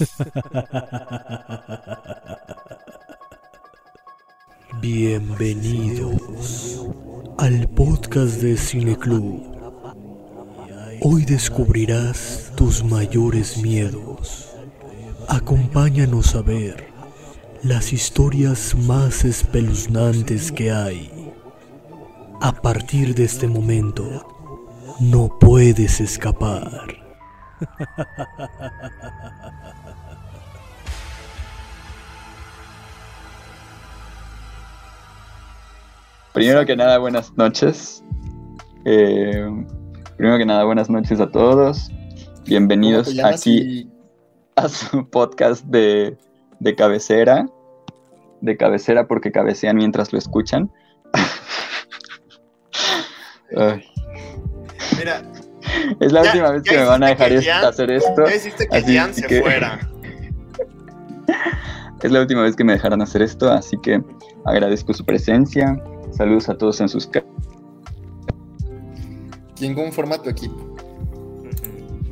Bienvenidos al podcast de Cineclub. Hoy descubrirás tus mayores miedos. Acompáñanos a ver las historias más espeluznantes que hay. A partir de este momento, no puedes escapar. Primero que nada, buenas noches. Eh, primero que nada, buenas noches a todos. Bienvenidos aquí a su podcast de, de cabecera. De cabecera porque cabecean mientras lo escuchan. Ay. Mira, Es la Ya- última vez que me van a dejar es- hacer esto. ya hiciste que así Jan se que- fuera. Es la última vez que me dejarán hacer esto, así que agradezco su presencia. Saludos a todos en sus casas. ¿Quién conforma tu equipo?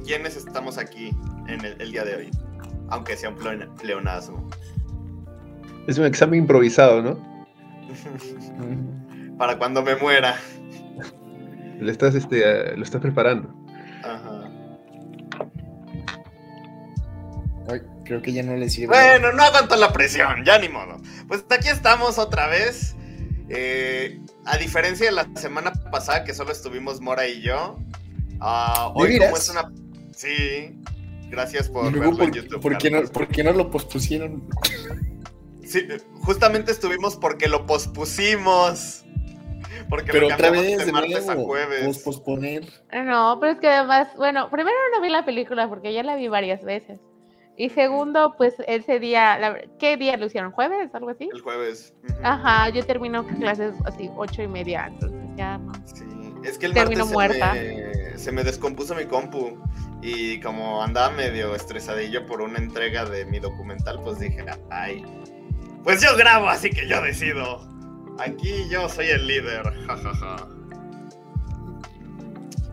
¿Quiénes estamos aquí en el, el día de hoy? Aunque sea un pleon- pleonasmo. Es un examen improvisado, ¿no? Para cuando me muera. Lo estás, este, lo estás preparando. Ajá. Ay, creo que ya no le sirve. Bueno, no aguanto la presión, ya ni modo. Pues aquí estamos otra vez. Eh, a diferencia de la semana pasada que solo estuvimos Mora y yo, ¿De hoy como es una... Sí, gracias por luego, verlo en ¿por, YouTube. por qué no, por qué no lo pospusieron? Sí, justamente estuvimos porque lo pospusimos. Porque Pero otra vez, de martes a jueves. Posponer. No, pero es que además, bueno, primero no vi la película porque ya la vi varias veces. Y segundo, pues ese día, la- ¿qué día lo hicieron? ¿Jueves? ¿Algo así? El jueves. Ajá, yo termino clases así, ocho y media, entonces ya no. Sí, es que el Terminó martes se me, se me descompuso mi compu y como andaba medio estresadillo por una entrega de mi documental, pues dije, ay, pues yo grabo, así que yo decido. Aquí yo soy el líder, jajaja.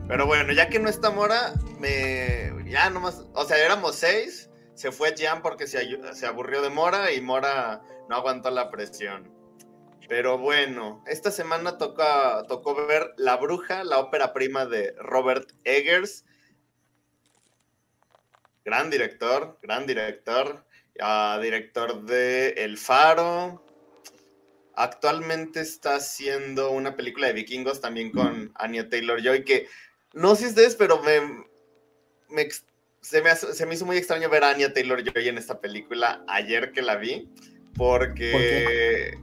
Pero bueno, ya que no está Mora, me ya nomás, o sea, éramos seis, se fue Jan porque se, se aburrió de Mora y Mora no aguantó la presión. Pero bueno, esta semana toca, tocó ver La Bruja, la ópera prima de Robert Eggers. Gran director, gran director. ah, director de El Faro. Actualmente está haciendo una película de vikingos también con Anya Taylor Joy, que no sé si ustedes, pero me, me se, me se me hizo muy extraño ver a Anya Taylor Joy en esta película ayer que la vi, porque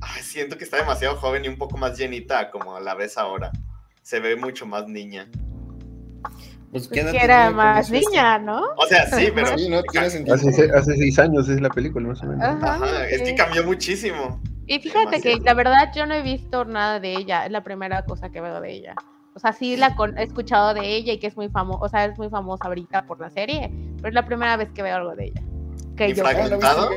ay, siento que está demasiado joven y un poco más llenita como la ves ahora. Se ve mucho más niña. Pues, Pues que era más niña, ¿no? O sea, sí, pero... Sí, no, tiene sentido. Hace, hace seis años es la película, más o menos. Ajá, Ajá, es que cambió muchísimo. Y fíjate que demasiado. la verdad yo no he visto nada de ella, es la primera cosa que veo de ella. O sea, sí la con- he escuchado de ella y que es muy famosa, o sea, es muy famosa ahorita por la serie, pero es la primera vez que veo algo de ella. Que ¿Y yo Ah, ¿no viste fragmentado?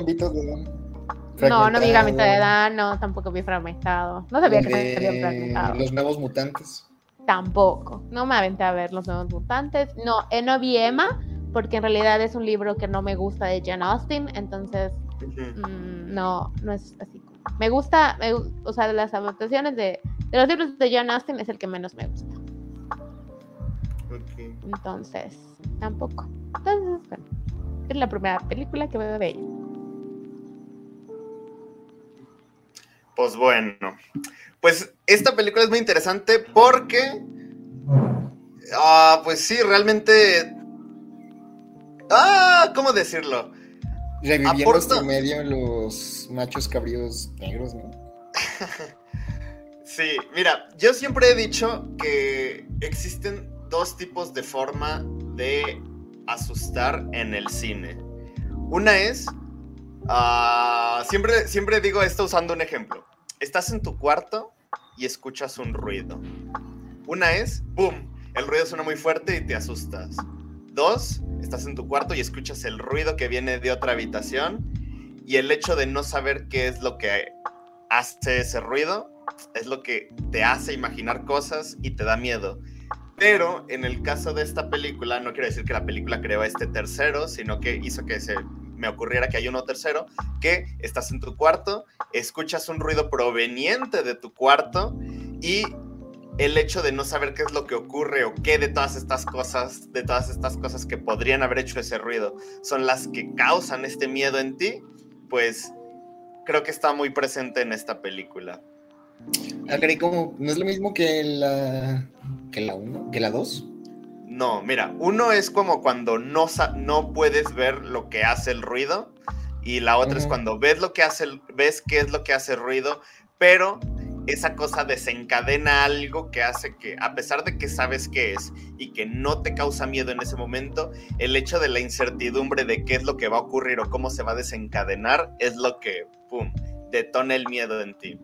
No, no vi Gambito de edad, no, tampoco vi fragmentado. No sabía que se había fragmentado. Los nuevos mutantes. Tampoco. No me aventé a ver los nuevos mutantes. No, eh, no vi Emma, porque en realidad es un libro que no me gusta de Jane Austen, entonces Ujú. mm, no, no es así. Me gusta, me o sea, de las adaptaciones de, de los libros de Jane Austen es el que menos me gusta. Ok. Entonces, tampoco. Entonces, bueno, es la primera película que veo de ella. Pues bueno, pues esta película es muy interesante porque, ah, pues sí, realmente, ah, ¿cómo decirlo? Reviviendo Aporta- medio los machos cabríos negros, ¿no? Sí, mira, yo siempre he dicho que existen dos tipos de forma de asustar en el cine. Una es, ah, siempre, siempre digo esto usando un ejemplo. Estás en tu cuarto y escuchas un ruido. Una es, ¡boom! El ruido suena muy fuerte y te asustas. Dos, estás en tu cuarto y escuchas el ruido que viene de otra habitación y el hecho de no saber qué es lo que hace ese ruido es lo que te hace imaginar cosas y te da miedo. Pero en el caso de esta película, no quiero decir que la película creó este tercero, sino que hizo que se me ocurriera que hay uno tercero, que estás en tu cuarto, escuchas un ruido proveniente de tu cuarto y el hecho de no saber qué es lo que ocurre o qué de todas estas cosas, de todas estas cosas que podrían haber hecho ese ruido, son las que causan este miedo en ti, pues creo que está muy presente en esta película. Ah, como, ¿no es lo mismo que la que la 1, que la 2? No, mira, uno es como cuando no, no puedes ver lo que hace el ruido y la otra es cuando ves lo que hace, ves qué es lo que hace el ruido, pero esa cosa desencadena algo que hace que, a pesar de que sabes qué es y que no te causa miedo en ese momento, el hecho de la incertidumbre de qué es lo que va a ocurrir o cómo se va a desencadenar es lo que, pum, detona el miedo en ti.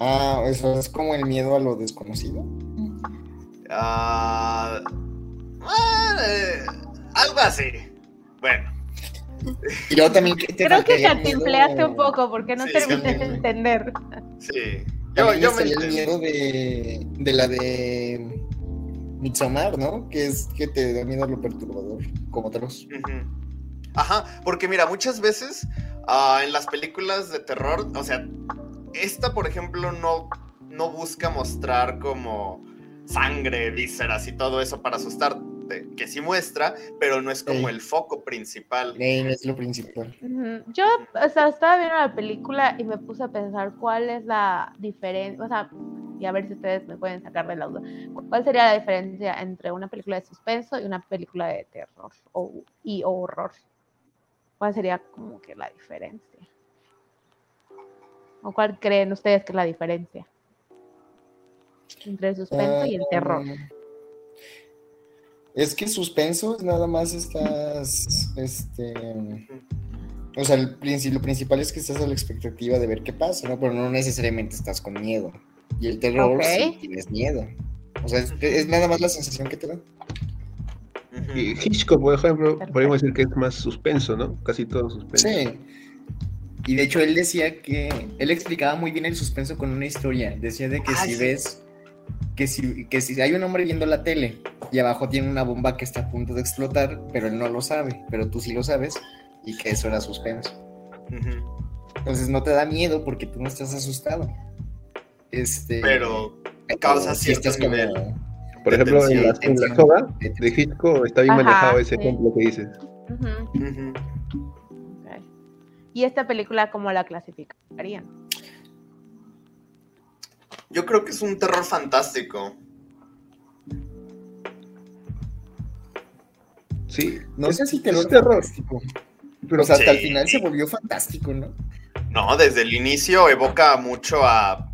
Ah, eso es como el miedo a lo desconocido. Ah, eh, algo así. Bueno. Y luego también Creo que cantinfleaste un poco porque no terminé de entender. Sí. Yo, yo me el miedo de, de la de Midsommar, ¿no? Que es que te da miedo lo perturbador, como otros. Ajá, porque mira, muchas veces ah, en las películas de terror, o sea, esta, por ejemplo, no, no busca mostrar como sangre, vísceras y todo eso para asustarte, que sí muestra, pero no es como el foco principal. no es lo principal. Yo, o sea, estaba viendo la película y me puse a pensar cuál es la diferencia, o sea, y a ver si ustedes me pueden sacar de la duda. ¿Cuál sería la diferencia entre una película de suspenso y una película de terror o, y horror? ¿Cuál sería como que la diferencia? ¿O cuál creen ustedes que es la diferencia? Entre el suspenso y el terror. Es que suspenso nada más estás, este, o sea, el, lo principal es que estás a la expectativa de ver qué pasa, ¿no? Pero no necesariamente estás con miedo. Y el terror sí tienes miedo. O sea, es, nada más la sensación que te da. Y Hitchcock, por ejemplo, podemos decir que es más suspenso, ¿no? Casi todo suspenso. Sí. Y de hecho él decía que, él explicaba muy bien el suspenso con una historia. Decía de que ah, si ves, que si, que si hay un hombre viendo la tele y abajo tiene una bomba que está a punto de explotar, pero él no lo sabe, pero tú sí lo sabes, y que eso era suspenso. Entonces no te da miedo porque tú no estás asustado. Este, pero causa cierto nivel. Por ejemplo, en la, en de Hitchcock está bien manejado ese ejemplo que dices. ¿Y esta película cómo la clasificarían? Yo creo que es un terror fantástico. Sí, no sé si terror, terror. Pero hasta el final se volvió fantástico, ¿no? No, desde el inicio evoca mucho a,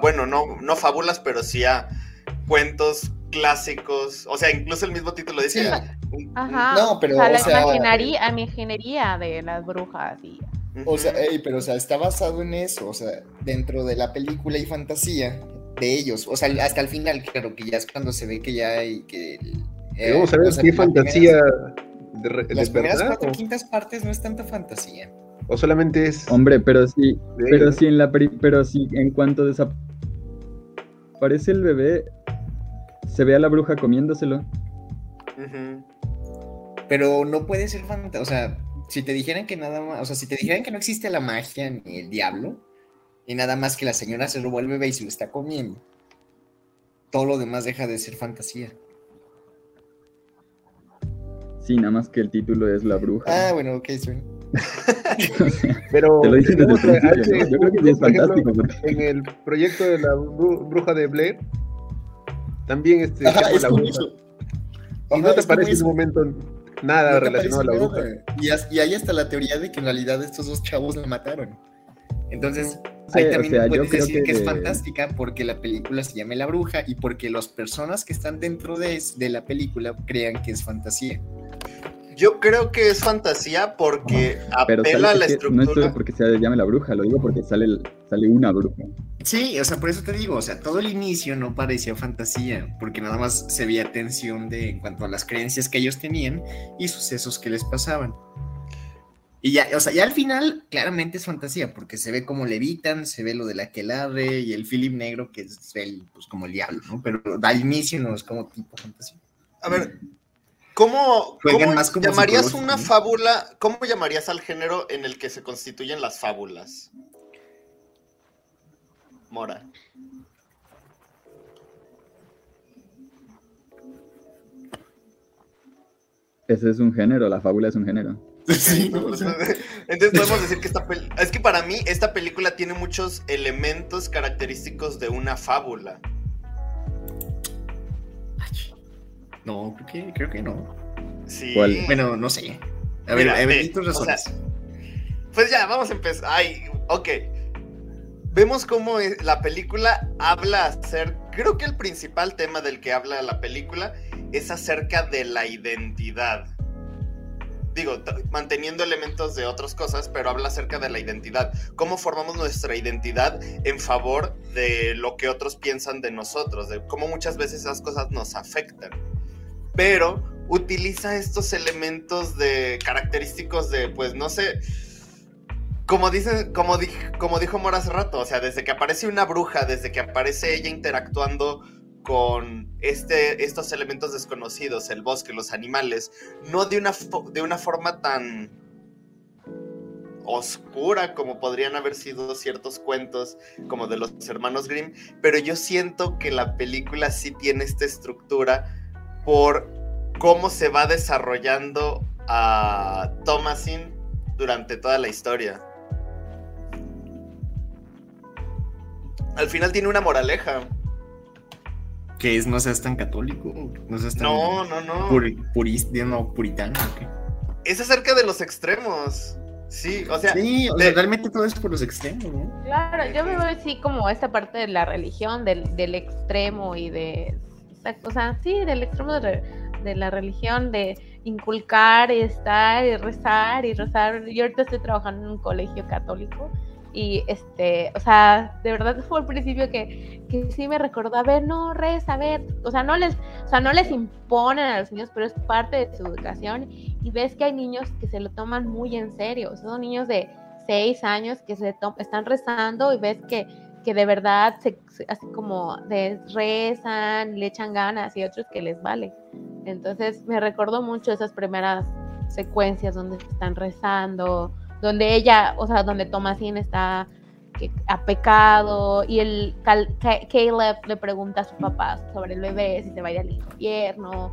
bueno, no, no fábulas, pero sí a cuentos clásicos. O sea, incluso el mismo título dice Ajá. No, pero. O sea, la imaginaría, imaginería de las brujas y. O sea, pero o sea, está basado en eso, o sea, dentro de la película y fantasía de ellos, o sea, hasta el final, claro, que ya es cuando se ve que ya hay que... Eh, vamos a ver qué fantasía de, Las primeras cuatro quintas partes no es tanta fantasía. O solamente es... Hombre, pero sí, pero sí en la pero sí en cuanto desaparece el bebé, se ve a la bruja comiéndoselo. Pero no puede ser fantasía, o sea, si te dijeran que nada más, o sea, si te dijeran que no existe la magia ni el diablo, y nada más que la señora se el bebé y se lo está comiendo, todo lo demás deja de ser fantasía. Sí, nada más que el título es La Bruja. Ah, bueno, ok, suena. Pero te lo dicen desde el principio, Yo creo que es fantástico. En el proyecto de la bruja de Blair, también este, Ajá, la bruja. Y no te parece en un momento nada relacionado a la bruja. Y, hay hasta la teoría de que en realidad estos dos chavos la mataron. Entonces, ahí también puedes decir que... es fantástica porque la película se llama La Bruja y porque las personas que están dentro de, de la película crean que es fantasía. Yo creo que es fantasía porque apela a la estructura. No es porque se llame la bruja, lo digo porque sale, sale una bruja. Sí, o sea, por eso te digo, o sea, todo el inicio no parecía fantasía, porque nada más se veía tensión de en cuanto a las creencias que ellos tenían y sucesos que les pasaban. Y ya, o sea, ya al final claramente es fantasía, porque se ve como levitan, se ve lo de la queladre y el Philip negro, que es el, pues como el diablo, ¿no? Pero al inicio no es como tipo fantasía. A ver, ¿cómo, llamarías una fábula, cómo llamarías al género en el que se constituyen las fábulas? Mora. Ese es un género, la fábula es un género. Entonces podemos decir que esta es que para mí esta película tiene muchos elementos característicos de una fábula. No, creo que, creo que no. Sí. Bueno, no sé. A ver, Mira, pues ya, vamos a empezar. Ay, ok. Vemos cómo la película habla acerca. Creo que el principal tema del que habla la película es acerca de la identidad digo, manteniendo elementos de otras cosas, pero habla acerca de la identidad. ¿Cómo formamos nuestra identidad en favor de lo que otros piensan de nosotros? De cómo muchas veces esas cosas nos afectan. Pero utiliza estos elementos de característicos de, pues no sé, como dice, como, dijo Mora hace rato, o sea, desde que aparece una bruja, desde que aparece ella interactuando con este, estos elementos desconocidos, el bosque, los animales, no de una, de una forma tan oscura como podrían haber sido ciertos cuentos como de los hermanos Grimm, pero yo siento que la película sí tiene esta estructura por cómo se va desarrollando a Thomasin durante toda la historia. Al final tiene una moraleja que es no seas tan católico, no seas tan no, no, no. no, puritano. Es acerca de los extremos. Sí, o sea, sí, realmente todo es por los extremos, ¿no? Claro, yo me veo así como esta parte de la religión, del, del extremo y de, o sea, sí, del extremo de, de, la religión, de inculcar y estar y rezar y rezar. Yo ahorita estoy trabajando en un colegio católico y este, o sea, de verdad fue al principio que, que sí me recordó, a ver, no, reza, a ver, o sea, no les, o sea, no les imponen a los niños, pero es parte de su educación. Y ves que hay niños que se lo toman muy en serio, o sea, son niños de seis años que se están rezando y ves que, que de verdad se, así como rezan, le echan ganas y otros que les vale. Entonces me recordó mucho esas primeras secuencias donde están rezando, donde ella, o sea, donde Thomasine está a pecado y el Caleb le pregunta a su papá sobre el bebé si se va a ir al infierno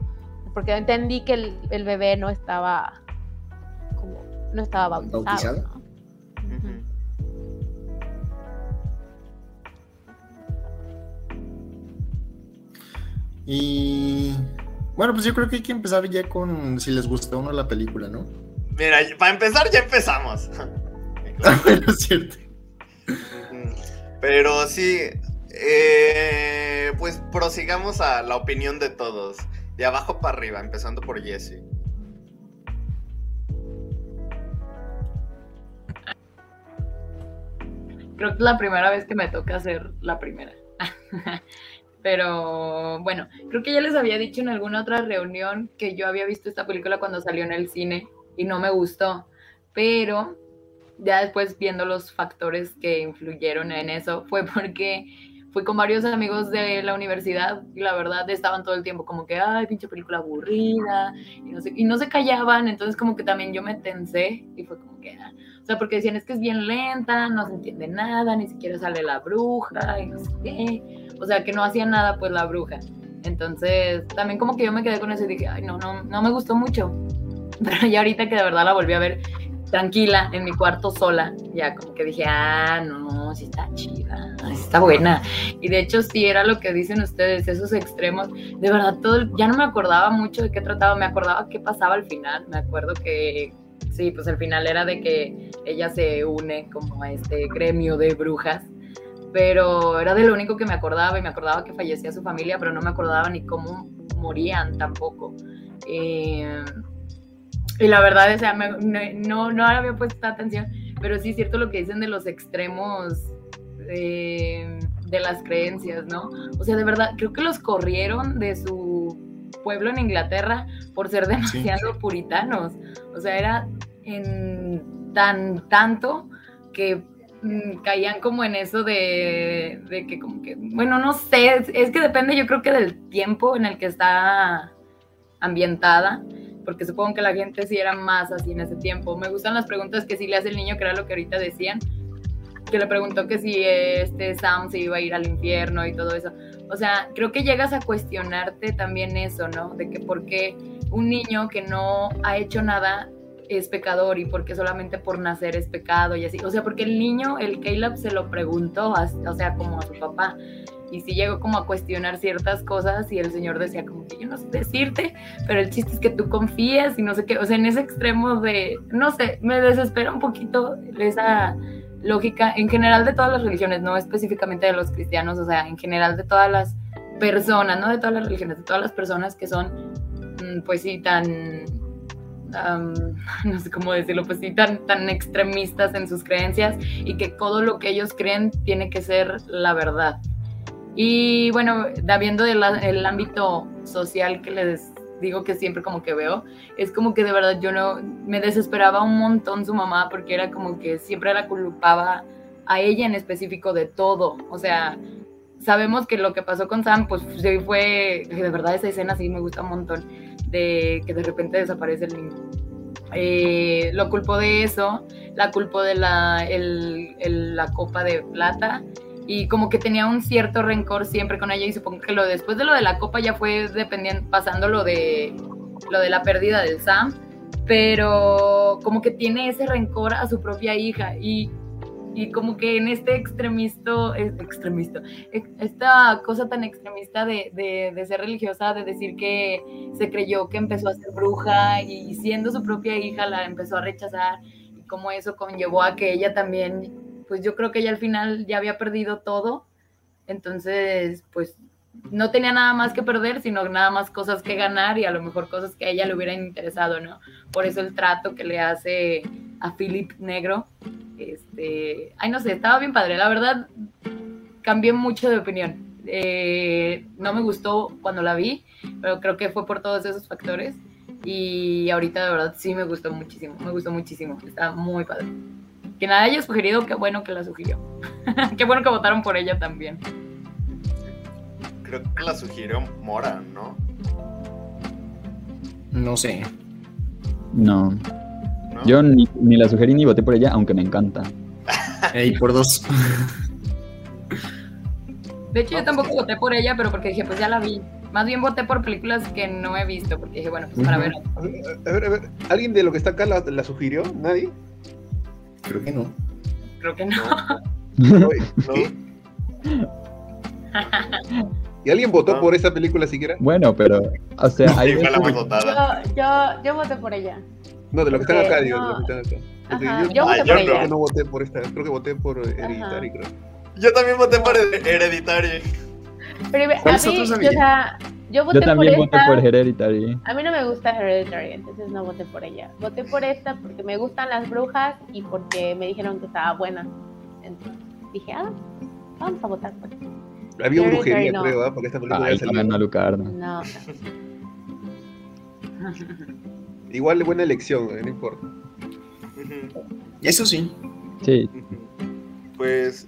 porque entendí que el, bebé no estaba como no estaba bautizado, y bueno pues yo creo que hay que empezar ya con si les gusta o no la película no Mira, para empezar ya empezamos. bueno, cierto. Pero sí, eh, pues prosigamos a la opinión de todos. De abajo para arriba, empezando por Jesse. Creo que es la primera vez que me toca hacer la primera. Pero bueno, creo que ya les había dicho en alguna otra reunión que yo había visto esta película cuando salió en el cine y no me gustó. Pero ya después viendo los factores que influyeron en eso, fue porque fui con varios amigos de la universidad y la verdad estaban todo el tiempo como que, ay, pinche película aburrida, y no, y no se callaban, entonces como que también yo me tensé y fue como que, ah", o sea, porque decían es que es bien lenta, no se entiende nada, ni siquiera sale la bruja, y no sé qué, o sea, que no hacía nada pues la bruja. Entonces, también como que yo me quedé con eso y dije, ay, no, no, no me gustó mucho. Pero ya ahorita que de verdad la volví a ver tranquila en mi cuarto sola, ya como que dije, ah, no, sí está chida, sí está buena. Y de hecho sí era lo que dicen ustedes, esos extremos. De verdad, todo, ya no me acordaba mucho de qué trataba, me acordaba qué pasaba al final. Me acuerdo que, sí, pues el final era de que ella se une como a este gremio de brujas. Pero era de lo único que me acordaba y me acordaba que fallecía su familia, pero no me acordaba ni cómo morían tampoco. Eh, y la verdad, o sea, no, no había puesto atención, pero sí es cierto lo que dicen de los extremos de, las creencias, ¿no? O sea, de verdad, creo que los corrieron de su pueblo en Inglaterra por ser demasiado puritanos. O sea, era en tan tanto que mm, caían como en eso de, de, que como que, bueno, no sé, es, que depende yo creo que del tiempo en el que está ambientada, porque supongo que la gente sí era más así en ese tiempo. Me gustan las preguntas que sí le hace el niño, que era lo que ahorita decían, que le preguntó que si este Sam se iba a ir al infierno y todo eso. O sea, creo que llegas a cuestionarte también eso, ¿no? De que por qué un niño que no ha hecho nada es pecador y por qué solamente por nacer es pecado y así. O sea, porque el niño, el Caleb se lo preguntó, o sea, como a su papá. Y sí llegó como a cuestionar ciertas cosas y el señor decía como que yo no sé decirte, pero el chiste es que tú confías y no sé qué. O sea, en ese extremo de, no sé, me desespera un poquito esa lógica en general de todas las religiones, no específicamente de los cristianos, o sea, en general de todas las personas, no de todas las religiones, de todas las personas que son, mm, pues sí, tan, no sé cómo decirlo, pues sí, tan, tan extremistas en sus creencias y que todo lo que ellos creen tiene que ser la verdad. Y bueno, viendo el, ámbito social que les digo que siempre como que veo, es como que de verdad yo no, me desesperaba un montón su mamá porque era como que siempre la culpaba a ella en específico de todo, o sea, sabemos que lo que pasó con Sam, pues sí fue, de verdad esa escena sí me gusta un montón, de que de repente desaparece el niño. Eh, lo culpó de eso, la culpó de la, la copa de plata y como que tenía un cierto rencor siempre con ella y supongo que lo después de lo de la copa ya fue dependiendo pasando lo de lo de la pérdida del Sam pero como que tiene ese rencor a su propia hija y, y como que en este extremista extremista esta cosa tan extremista de, de, de, ser religiosa de decir que se creyó que empezó a ser bruja y siendo su propia hija la empezó a rechazar y como eso conllevó a que ella también pues yo creo que ella al final ya había perdido todo, entonces pues no tenía nada más que perder, sino nada más cosas que ganar y a lo mejor cosas que a ella le hubieran interesado, ¿no? Por eso el trato que le hace a Philip Negro, este, ay no sé, estaba bien padre, la verdad cambié mucho de opinión. Eh, no me gustó cuando la vi, pero creo que fue por todos esos factores. Y ahorita de verdad sí me gustó muchísimo, me gustó muchísimo, está muy padre que la haya sugerido, qué bueno que la sugirió. qué bueno que votaron por ella también. Creo que la sugirió Mora, ¿no? No sé. No. Yo ni, la sugerí ni voté por ella, aunque me encanta. Ey, por dos. De hecho, yo tampoco voté por ella, pero porque dije, pues ya la vi. Más bien voté por películas que no he visto, porque dije, bueno, pues para ver. A ver, a ver, ¿alguien de lo que está acá la, la sugirió? ¿Nadie? Creo que no. Creo que no. ¿Y alguien votó por esa película siquiera? Bueno, pero, o sea, hay yo, yo, yo, voté por ella. No, de lo que están acá, digo, de lo que están acá. yo, yo, voté por ella. no voté por esta, creo que voté por Hereditary, creo. Yo también voté por Hereditary. Pero a mí, o sea, yo, voté también por voté por Hereditary. A mí no me gusta Hereditary, entonces no voté por ella. Voté por esta porque me gustan las brujas y porque me dijeron que estaba buena. Entonces dije, ah, vamos a votar por esta. Había brujería, creo, ¿eh? porque esta película Ay, ya No, no. Igual buena elección, eh, no importa. Eso sí. Sí. Pues,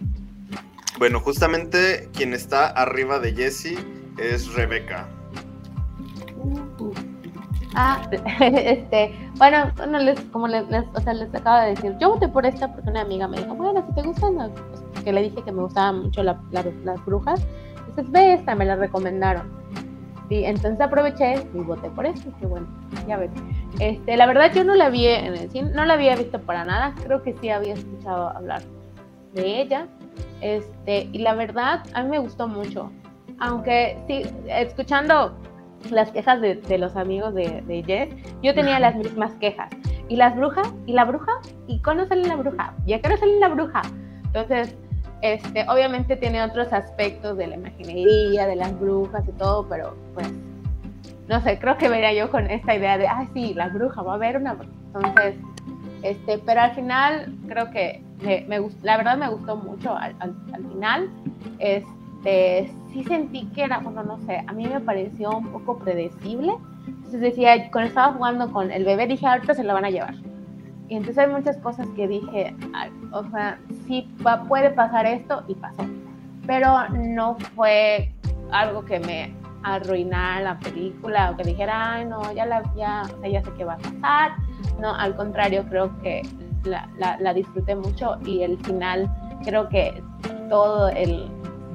bueno, justamente quien está arriba de Jesse es Rebeca. Ah, este, bueno, como les, o sea, les acabo de decir, yo voté por esta porque una amiga me dijo, bueno, si te gustan, pues, que le dije que me gustaban mucho las brujas, entonces ve esta, me la recomendaron. Sí, entonces aproveché y voté por esta, que bueno, ya ves. Este, la verdad yo no la vi en el cine, no la había visto para nada, creo que sí había escuchado hablar de ella. Este, y la verdad, a mí me gustó mucho aunque sí, escuchando las quejas de, los amigos de, de Jess, yo tenía las mismas quejas. ¿Y las brujas? ¿Y la bruja? ¿Y cuándo sale la bruja? ¿Y a qué hora sale la bruja? Entonces, este, obviamente tiene otros aspectos de la imaginería, de las brujas y todo, pero pues, no sé, creo que vería yo con esta idea de, ay, sí, la bruja, va a haber una. Entonces, este, pero al final, creo que me, me la verdad me gustó mucho al, al, al final. Este, sí sentí que era, bueno, no sé, a mí me pareció un poco predecible. Entonces decía, cuando estaba jugando con el bebé, dije, ahorita se lo van a llevar. Y entonces hay muchas cosas que dije, o sea, sí puede pasar esto y pasó. Pero no fue algo que me arruinara la película o que dijera, ay, no, ya, la, ya, ya sé qué va a pasar. No, al contrario, creo que la, la, la disfruté mucho y el final, creo que todo el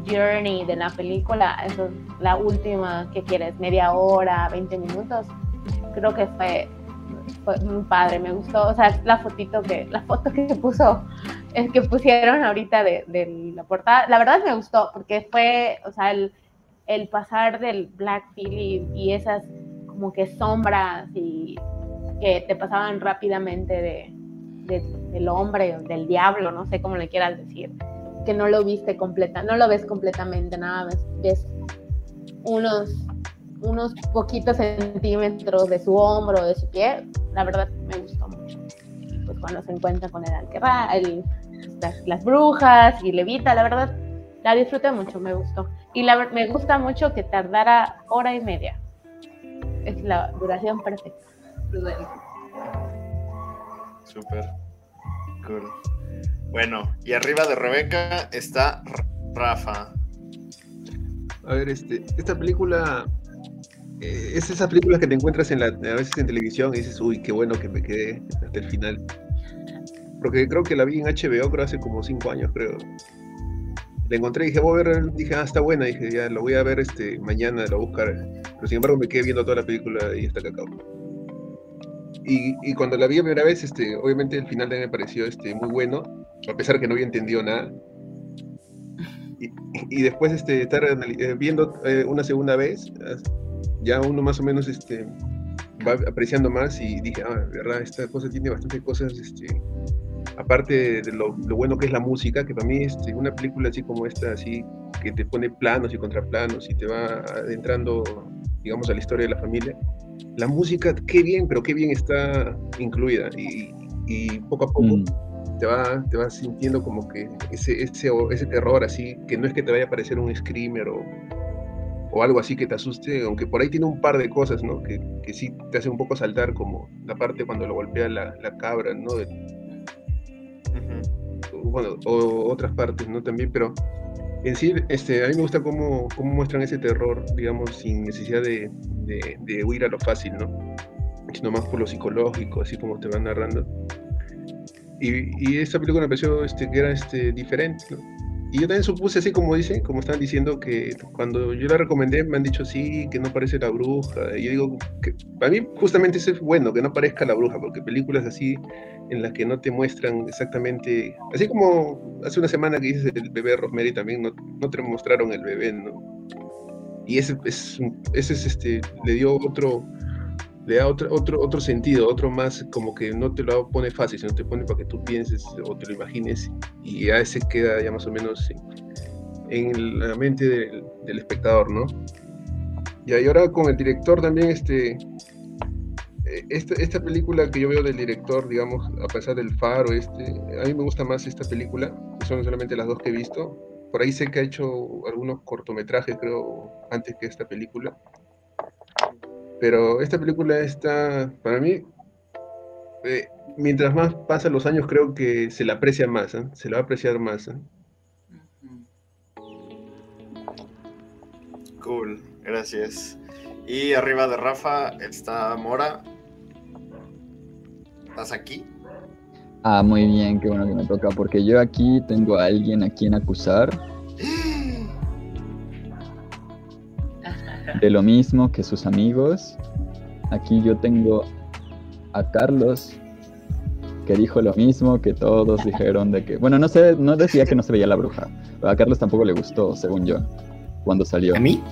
journey de la película, eso es la última que quieres, media hora, 20 minutos, creo que fue, fue muy padre, me gustó, o sea, la fotito que, la foto que puso, es que pusieron ahorita de, de la portada, la verdad me gustó, porque fue, o sea, el, el pasar del Black Phillip y esas como que sombras y que te pasaban rápidamente de, de, del hombre del diablo, no sé cómo le quieras decir, que no lo viste completa, no lo ves completamente, nada más ves unos, unos poquitos centímetros de su hombro, de su pie, la verdad me gustó mucho. Pues cuando se encuentra con el alquerra, el, las, brujas y Levita, la verdad la disfruté mucho, me gustó. Y la, me gusta mucho que tardara hora y media. Es la duración perfecta. Súper. Cool. Bueno, y arriba de Rebeca está Rafa. A ver, este, esta película eh, es esa película que te encuentras en la, a veces en televisión y dices, uy, qué bueno que me quedé hasta el final. Porque creo que la vi en HBO, creo hace como cinco años, creo. La encontré y dije, voy a ver, dije, ah, está buena, dije, ya lo voy a ver este mañana, lo a buscar. Pero sin embargo me quedé viendo toda la película y hasta que. Y, cuando la vi la primera vez, este, obviamente el final me pareció este, muy bueno, a pesar que no había entendido nada. Y, después este, estar eh, viendo eh, una segunda vez, ya uno más o menos este, va apreciando más y dije, ah, verdad, esta cosa tiene bastantes cosas, este, aparte de lo, bueno que es la música, que para mí este, una película así como esta, así, que te pone planos y contraplanos y te va adentrando, digamos, a la historia de la familia, la música, qué bien, pero qué bien está incluida y, poco a poco mm. Te, va, te vas sintiendo como que ese, ese, ese terror así, que no es que te vaya a parecer un screamer o, o algo así que te asuste, aunque por ahí tiene un par de cosas, ¿no? Que, que sí te hace un poco saltar, como la parte cuando lo golpea la, la cabra, ¿no? Bueno, o otras partes, ¿no? También, pero en sí, este, a mí me gusta cómo, cómo muestran ese terror, digamos, sin necesidad de, de, huir a lo fácil, ¿no? Sino más por lo psicológico, así como te van narrando. Y, y esta película me pareció este, que era este, diferente, ¿no? Y yo también supuse, así como dicen, como están diciendo, que cuando yo la recomendé me han dicho sí, que no parece la bruja. Y yo digo, que para mí justamente eso es bueno, que no parezca la bruja, porque películas así en las que no te muestran exactamente, así como hace una semana que dices el bebé Rosemary también, no, no te mostraron el bebé, ¿no? Y ese, es, ese es este, le dio otro, le da otro, otro, otro sentido, otro más, como que no te lo pone fácil, sino te pone para que tú pienses o te lo imagines y ya ese queda ya más o menos en, la mente del, espectador, ¿no? Y ahora con el director también, este, eh, esta, esta, película que yo veo del director, digamos, a pesar del faro, este, a mí me gusta más esta película, son solamente las dos que he visto, por ahí sé que ha hecho algunos cortometrajes, creo, antes que esta película. Pero esta película está, para mí, eh, mientras más pasan los años, creo que se la aprecia más, ¿eh? se la va a apreciar más. ¿eh? Cool, gracias. Y arriba de Rafa está Mora. ¿Estás aquí? Ah, muy bien, qué bueno que me toca, porque yo aquí tengo a alguien a quien acusar. De lo mismo que sus amigos. Aquí yo tengo a Carlos, que dijo lo mismo que todos dijeron de que, bueno, no sé, no decía que no se veía la bruja, pero a Carlos tampoco le gustó, según yo, cuando salió. ¿A mí?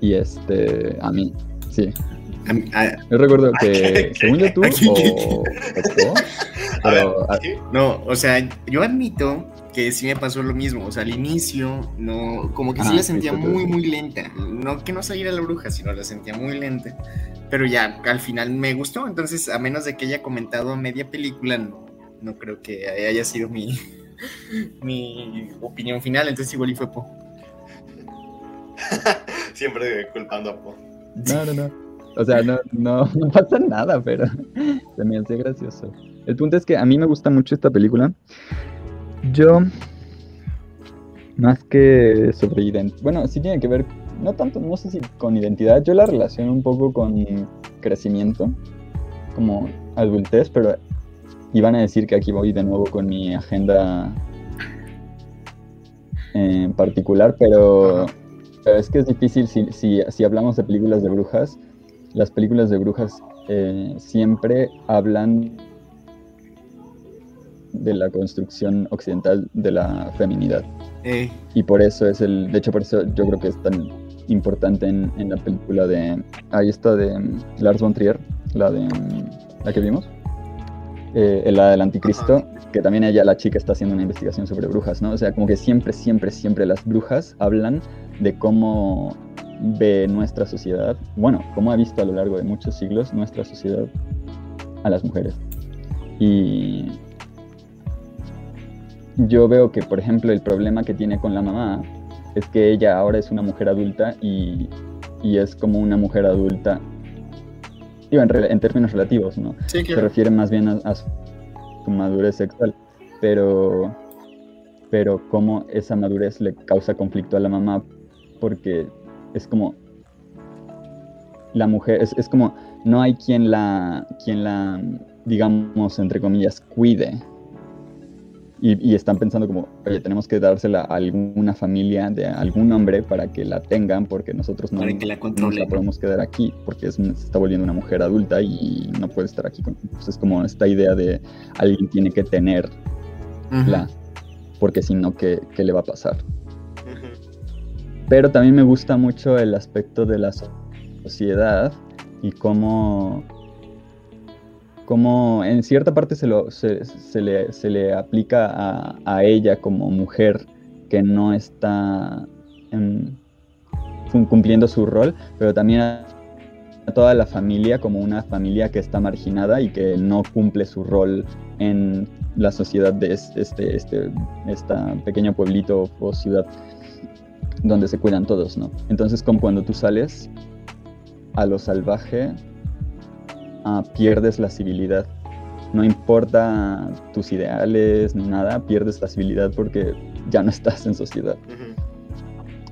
Y este, a mí, sí. Yo recuerdo que, según yo tú, o, no, o sea, yo admito que sí me pasó lo mismo. O sea, al inicio, no, como que sí la sentía muy, muy lenta. No que no saliera la bruja, sino la sentía muy lenta. Pero ya al final me gustó. Entonces, a menos de que haya comentado media película, no, no creo que haya sido mi, mi opinión final. Entonces, igual y fue Po. Siempre culpando a Po. No, no, no. O sea, no, no, no pasa nada, pero se me hace gracioso. El punto es que a mí me gusta mucho esta película. Yo, más que sobre identidad, bueno, sí tiene que ver, no tanto, no sé si con identidad, yo la relaciono un poco con crecimiento, como adultez, pero iban a decir que aquí voy de nuevo con mi agenda en particular, pero, es que es difícil si, si, si, hablamos de películas de brujas. Las películas de brujas eh, siempre hablan de la construcción occidental de la feminidad. Eh. Y por eso es el, de hecho por eso yo creo que es tan importante en, en la película de, ahí está de mm, Lars von Trier, la de mm, la que vimos, eh, la del anticristo, que también ella, la chica, está haciendo una investigación sobre brujas, ¿no? O sea, como que siempre, siempre, siempre las brujas hablan de cómo ve nuestra sociedad, bueno, cómo ha visto a lo largo de muchos siglos nuestra sociedad a las mujeres. Y yo veo que, por ejemplo, el problema que tiene con la mamá es que ella ahora es una mujer adulta y, y es como una mujer adulta, digo, en, en términos relativos, ¿no? Sí, Se refiere más bien a, a su madurez sexual, pero, pero cómo esa madurez le causa conflicto a la mamá porque es como la mujer, es, es como no hay quien la, quien la, digamos, entre comillas, cuide y, están pensando como, oye, tenemos que dársela a alguna familia de algún hombre para que la tengan, porque nosotros no, la, la, podemos quedar aquí, porque es, se está volviendo una mujer adulta y no puede estar aquí. Con, pues es como esta idea de alguien tiene que tenerla, porque si no, ¿qué, ¿qué, le va a pasar? Pero también me gusta mucho el aspecto de la sociedad y cómo como en cierta parte se, lo, se, le, se le, aplica a, ella como mujer que no está cumpliendo su rol, pero también a, toda la familia como una familia que está marginada y que no cumple su rol en la sociedad de este, este, este pequeño pueblito o ciudad donde se cuidan todos, ¿no? Entonces, como cuando tú sales a lo salvaje, Ah, pierdes la civilidad. No importa tus ideales ni nada, pierdes la civilidad porque ya no estás en sociedad.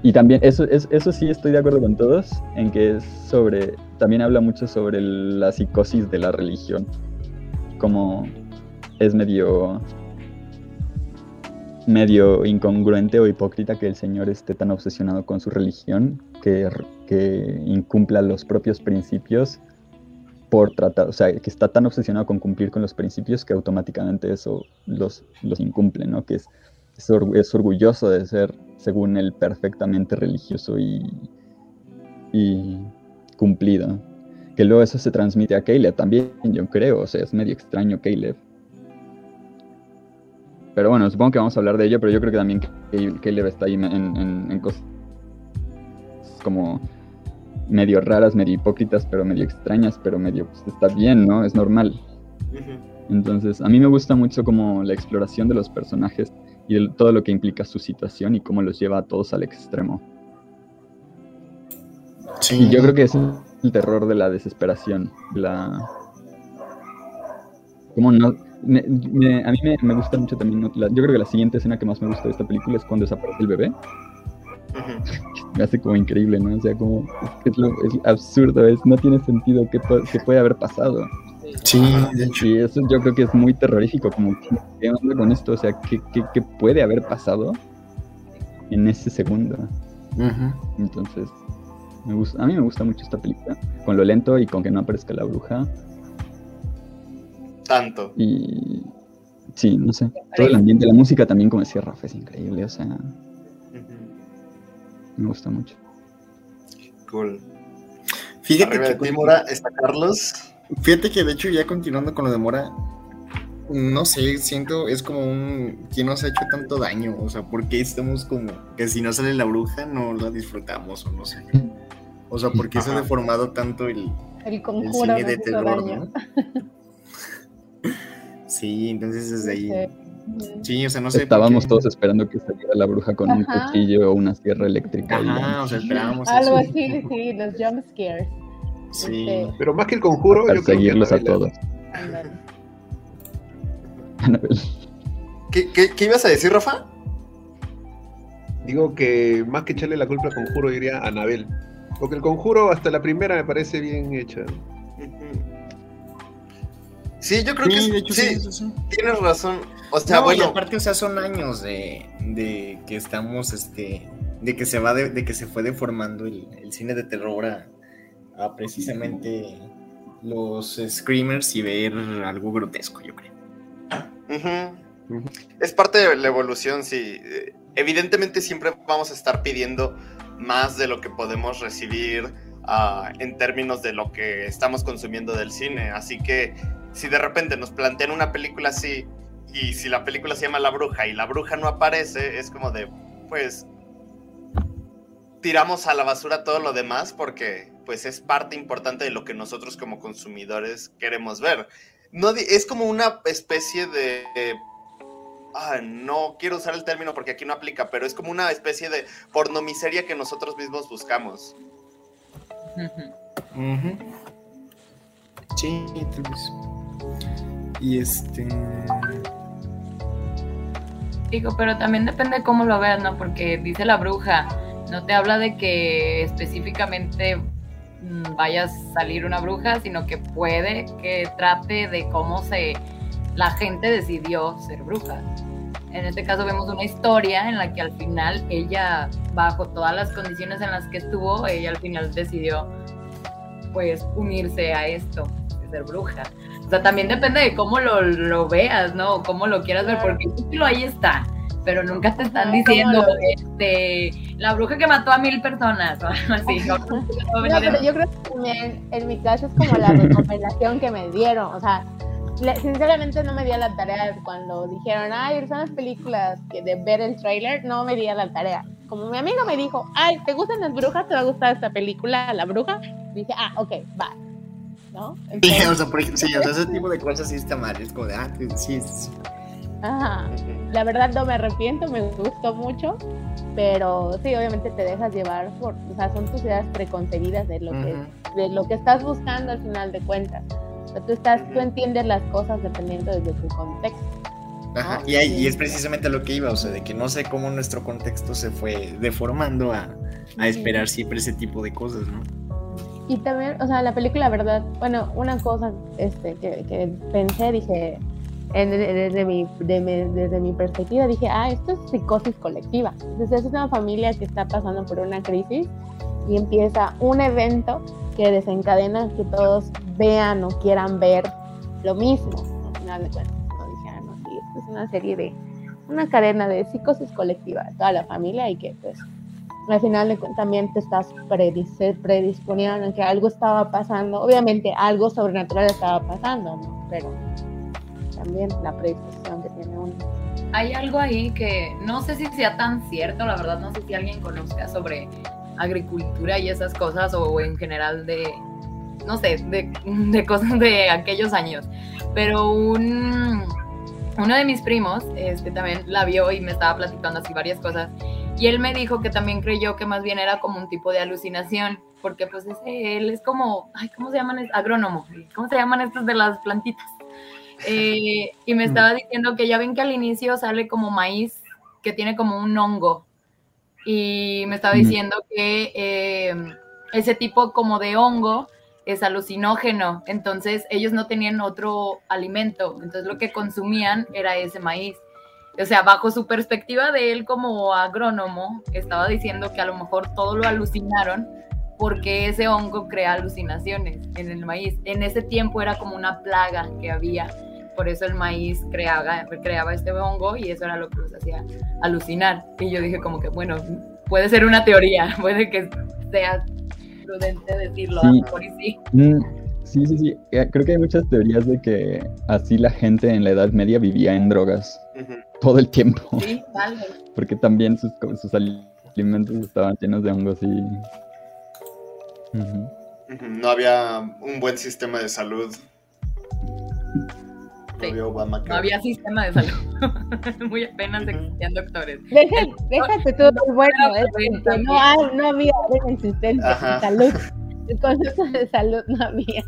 Y también, eso, eso sí estoy de acuerdo con todos, en que es sobre, también habla mucho sobre la psicosis de la religión, como es medio medio incongruente o hipócrita que el Señor esté tan obsesionado con su religión, que, que incumpla los propios principios por tratar, o sea, que está tan obsesionado con cumplir con los principios que automáticamente eso los, los incumple, ¿no? Que es, es, orgulloso de ser, según él, perfectamente religioso y, y cumplido. Que luego eso se transmite a Caleb también, yo creo, o sea, es medio extraño Caleb. Pero bueno, supongo que vamos a hablar de ello, pero yo creo que también Caleb está ahí en, en, en cosas como medio raras, medio hipócritas, pero medio extrañas, pero medio pues, está bien, ¿no? Es normal. Entonces, a mí me gusta mucho como la exploración de los personajes y todo lo que implica su situación y cómo los lleva a todos al extremo. Sí. Y yo creo que es el terror de la desesperación, la... Como no... a mí me, gusta mucho también, yo creo que la siguiente escena que más me gusta de esta película es cuando desaparece el bebé. Me hace como increíble, ¿no? O sea, como es, absurdo, es, no tiene sentido que, puede haber pasado. Sí, de hecho. Y eso yo creo que es muy terrorífico, como, ¿qué onda con esto? O sea, ¿qué, qué, puede haber pasado en ese segundo? Entonces, me gusta, a mí me gusta mucho esta película, con lo lento y con que no aparezca la bruja. Tanto. Y sí, no sé, todo el ambiente, la música también, como decía Rafa, es increíble, o sea, me gusta mucho. Cool. Fíjate que de Mora está Carlos. Fíjate que de hecho ya continuando con lo de Mora, no sé, siento es como un quién nos ha hecho tanto daño, o sea, porque estamos como que si no sale la bruja no la disfrutamos o no sé. O sea, porque se ha deformado tanto el, el conjuro cine de terror, ¿no? sí, entonces desde ahí Sí, o sea, no sé. Estábamos todos esperando que saliera la bruja con un cuchillo o una sierra eléctrica. Ajá, o sea, esperábamos. Algo así, sí, los jump scares. Sí. Este, Pero más que el conjuro, yo seguirlos a todos. Anabel. ¿Qué, qué, qué ibas a decir, Rafa? Digo que más que echarle la culpa al conjuro, diría a Anabel. Porque el conjuro hasta la primera me parece bien hecha. Sí, yo creo Sí, que de es- hecho, sí, sí, eso sí. tienes razón. O sea, No, y bueno, aparte, o sea, son años de, de que estamos, este, de que se va de, de que se fue deformando el, el cine de terror a, a precisamente los screamers y ver algo grotesco, yo creo. es parte de la evolución, sí. Evidentemente siempre vamos a estar pidiendo más de lo que podemos recibir ah, en términos de lo que estamos consumiendo del cine. Así que si de repente nos plantean una película así y si la película se llama La Bruja y la bruja no aparece, es como de, pues, tiramos a la basura todo lo demás porque pues es parte importante de lo que nosotros como consumidores queremos ver. No, es como una especie de... ah, no quiero usar el término porque aquí no aplica, pero es como una especie de pornomiseria que nosotros mismos buscamos. Sí, tal vez. Y este. Digo, pero también depende de cómo lo veas, ¿no? Porque dice la bruja, no te habla de que específicamente mm, vaya a salir una bruja, sino que puede que trate de cómo se la gente decidió ser bruja. En este caso vemos una historia en la que al final ella, bajo todas las condiciones en las que estuvo, ella al final decidió pues unirse a esto, ser bruja. O sea, también depende de cómo lo, lo veas, ¿no? O cómo lo quieras ver, porque el título ahí está, pero nunca te están Ajá, diciendo, ¿cómo lo este, la bruja que mató a mil personas, o algo así. ¿no? No, pero yo creo que también en mi caso es como la recomendación que me dieron. O sea, sinceramente no me di a la tarea cuando dijeron, ay, son las películas que de ver el tráiler, no me di a la tarea. Como mi amigo me dijo, ay, ¿te gustan las brujas? ¿Te va a gustar esta película, La Bruja? Dije, ah, ok, va. ¿No? Sí, Entonces, o sea, por sí, o sea, ese tipo de cosas sí está mal. Es como de, ah, sí, sí. Ajá. La verdad no me arrepiento, me gustó mucho, pero sí, obviamente te dejas llevar por, o sea, son tus ideas preconcebidas de lo que Ujú. de lo que estás buscando al final de cuentas. O sea, tú estás, tú entiendes las cosas dependiendo desde tu contexto. Ajá, ¿no? y, ahí- y es precisamente lo que iba, o sea, de que no sé cómo nuestro contexto se fue deformando a, a esperar siempre ese tipo de cosas, ¿no? Y también, o sea, la película, verdad, bueno, una cosa este, que, que pensé, dije, en- desde, mi, de desde mi perspectiva, dije, ah, esto es psicosis colectiva. Entonces, es una familia que está pasando por una crisis y empieza un evento que desencadena que todos vean o quieran ver lo mismo. Al final de cuentas, ¿no? Dije, ah, no, sí, esto es una serie de, una cadena de psicosis colectiva toda la familia y que, pues, al final también te estás predis- predisponiendo en que algo estaba pasando. Obviamente algo sobrenatural estaba pasando, ¿no? Pero también la predisposición que tiene uno. Hay algo ahí que no sé si sea tan cierto, la verdad no sé si alguien conozca sobre agricultura y esas cosas o en general de, no sé, de, de cosas de aquellos años. Pero un, uno de mis primos este, también la vio y me estaba platicando así varias cosas. Y él me dijo que también creyó que más bien era como un tipo de alucinación, porque pues ese, él es como, ay, ¿cómo se llaman? Agrónomo. ¿Cómo se llaman estos de las plantitas? Eh, y me estaba diciendo que ya ven que al inicio sale como maíz que tiene como un hongo. Y me estaba diciendo que eh, ese tipo como de hongo es alucinógeno. Entonces ellos no tenían otro alimento. Entonces lo que consumían era ese maíz. O sea, bajo su perspectiva de él como agrónomo, estaba diciendo que a lo mejor todo lo alucinaron porque ese hongo crea alucinaciones en el maíz. En ese tiempo era como una plaga que había, por eso el maíz creaba, creaba este hongo y eso era lo que los hacía alucinar. Y yo dije como que, bueno, puede ser una teoría, puede que sea prudente decirlo, a lo Sí. mejor y sí. Mm, sí, sí, sí. Eh, Creo que hay muchas teorías de que así la gente en la Edad Media vivía en drogas Ujú. Todo el tiempo, Sí, tal vez. porque también sus, sus alimentos estaban llenos de hongos y... No había un buen sistema de salud. No había. No había sistema de salud. Muy apenas Ujú. existían doctores. Deja- déjate todo bueno, es Pero que también. no, hay, no había existencia de salud. El concepto de salud no había.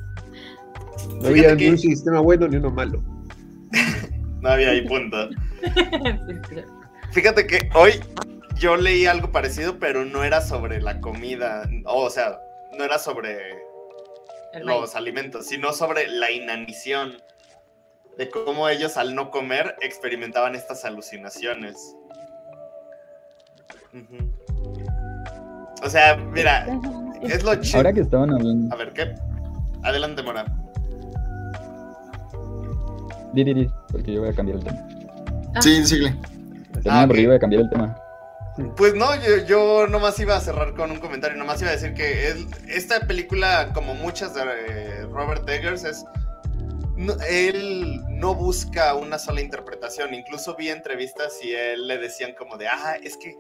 No había ni un sistema bueno ni uno malo. No había ahí punto. Fíjate que hoy yo leí algo parecido, pero no era sobre la comida, o sea, no era sobre los alimentos, sino sobre la inanición, de cómo ellos al no comer experimentaban estas alucinaciones. O sea, mira, es lo chido. Ahora que estaban hablando. A ver, ¿qué? Adelante, Mora. Di, di, di, porque yo voy a cambiar el tema. Sí, sigue. Ah, porque yo voy a cambiar el tema. Pues no, yo, yo, nomás iba a cerrar con un comentario, nomás iba a decir que esta película, como muchas de eh, Robert Eggers, es él no busca una sola interpretación. Incluso vi entrevistas y él le decían como de, ah, es que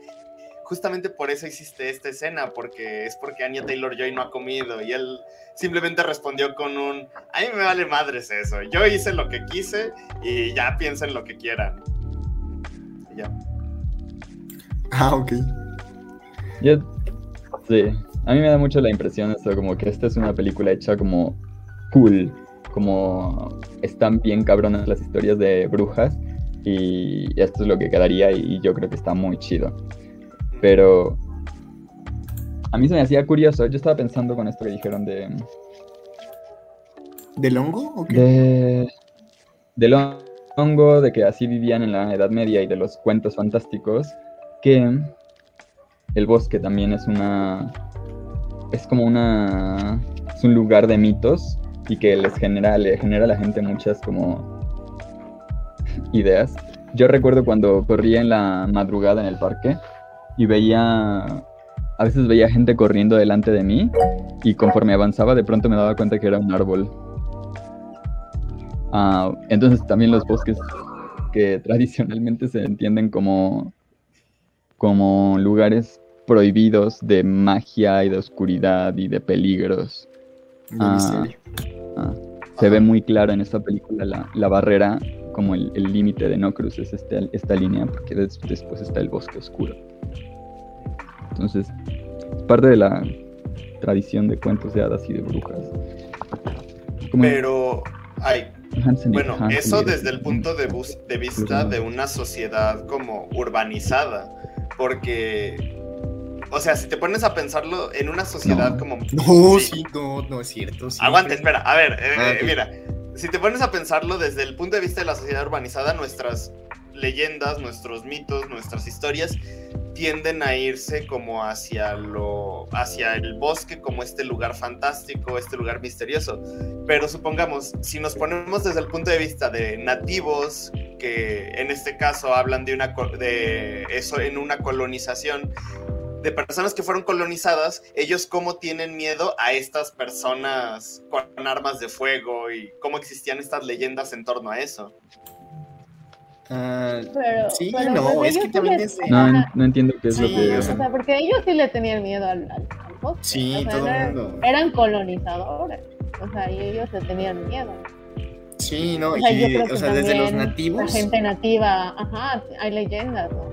justamente por eso hiciste esta escena, porque es porque Anya Taylor Joy no ha comido. Y él simplemente respondió con un, a mí me vale madres eso. Yo hice lo que quise y ya piensen lo que quieran. ya. Ah, ok. Yo, sí, a mí me da mucho la impresión esto, como que esta es una película hecha como cool, como están bien cabronas las historias de brujas y esto es lo que quedaría y yo creo que está muy chido. Pero a mí se me hacía curioso, yo estaba pensando con esto que dijeron de... ¿Del hongo? ¿o qué? De, del hongo, de que así vivían en la Edad Media y de los cuentos fantásticos que el bosque también es una. Es como una. Es un lugar de mitos y que les genera, le genera a la gente muchas como ideas. Yo recuerdo cuando corría en la madrugada en el parque y veía. A veces veía gente corriendo delante de mí y conforme avanzaba de pronto me daba cuenta que era un árbol. Ah, entonces también los bosques que tradicionalmente se entienden como como lugares prohibidos de magia y de oscuridad y de peligros. Ah, ah, se ve muy claro en esta película la, barrera, como el límite de no cruces este, esta línea, porque después está el bosque oscuro. Entonces, parte de la tradición de cuentos de hadas y de brujas. Pero, ay, bueno, eso desde el punto de, de vista de una sociedad como urbanizada porque, o sea, si te pones a pensarlo en una sociedad como... No, sí, no, no es cierto. Aguante, espera, a ver, eh, ah, mira, si te pones a pensarlo desde el punto de vista de la sociedad urbanizada, nuestras leyendas, nuestros mitos, nuestras historias tienden a irse como hacia lo hacia el bosque como este lugar fantástico, este lugar misterioso. Pero supongamos, si nos ponemos desde el punto de vista de nativos que en este caso hablan de una de eso en una colonización de personas que fueron colonizadas, ellos cómo tienen miedo a estas personas con armas de fuego y cómo existían estas leyendas en torno a eso. Uh, sí, no, es que también No, no entiendo qué es lo que... O sea, porque ellos sí le tenían miedo al, al, bosque. Sí, todo el mundo. Eran colonizadores, o sea, y ellos le tenían miedo. Sí, no, o sea, y, o sea desde los nativos... La gente nativa, ajá, hay leyendas, ¿no?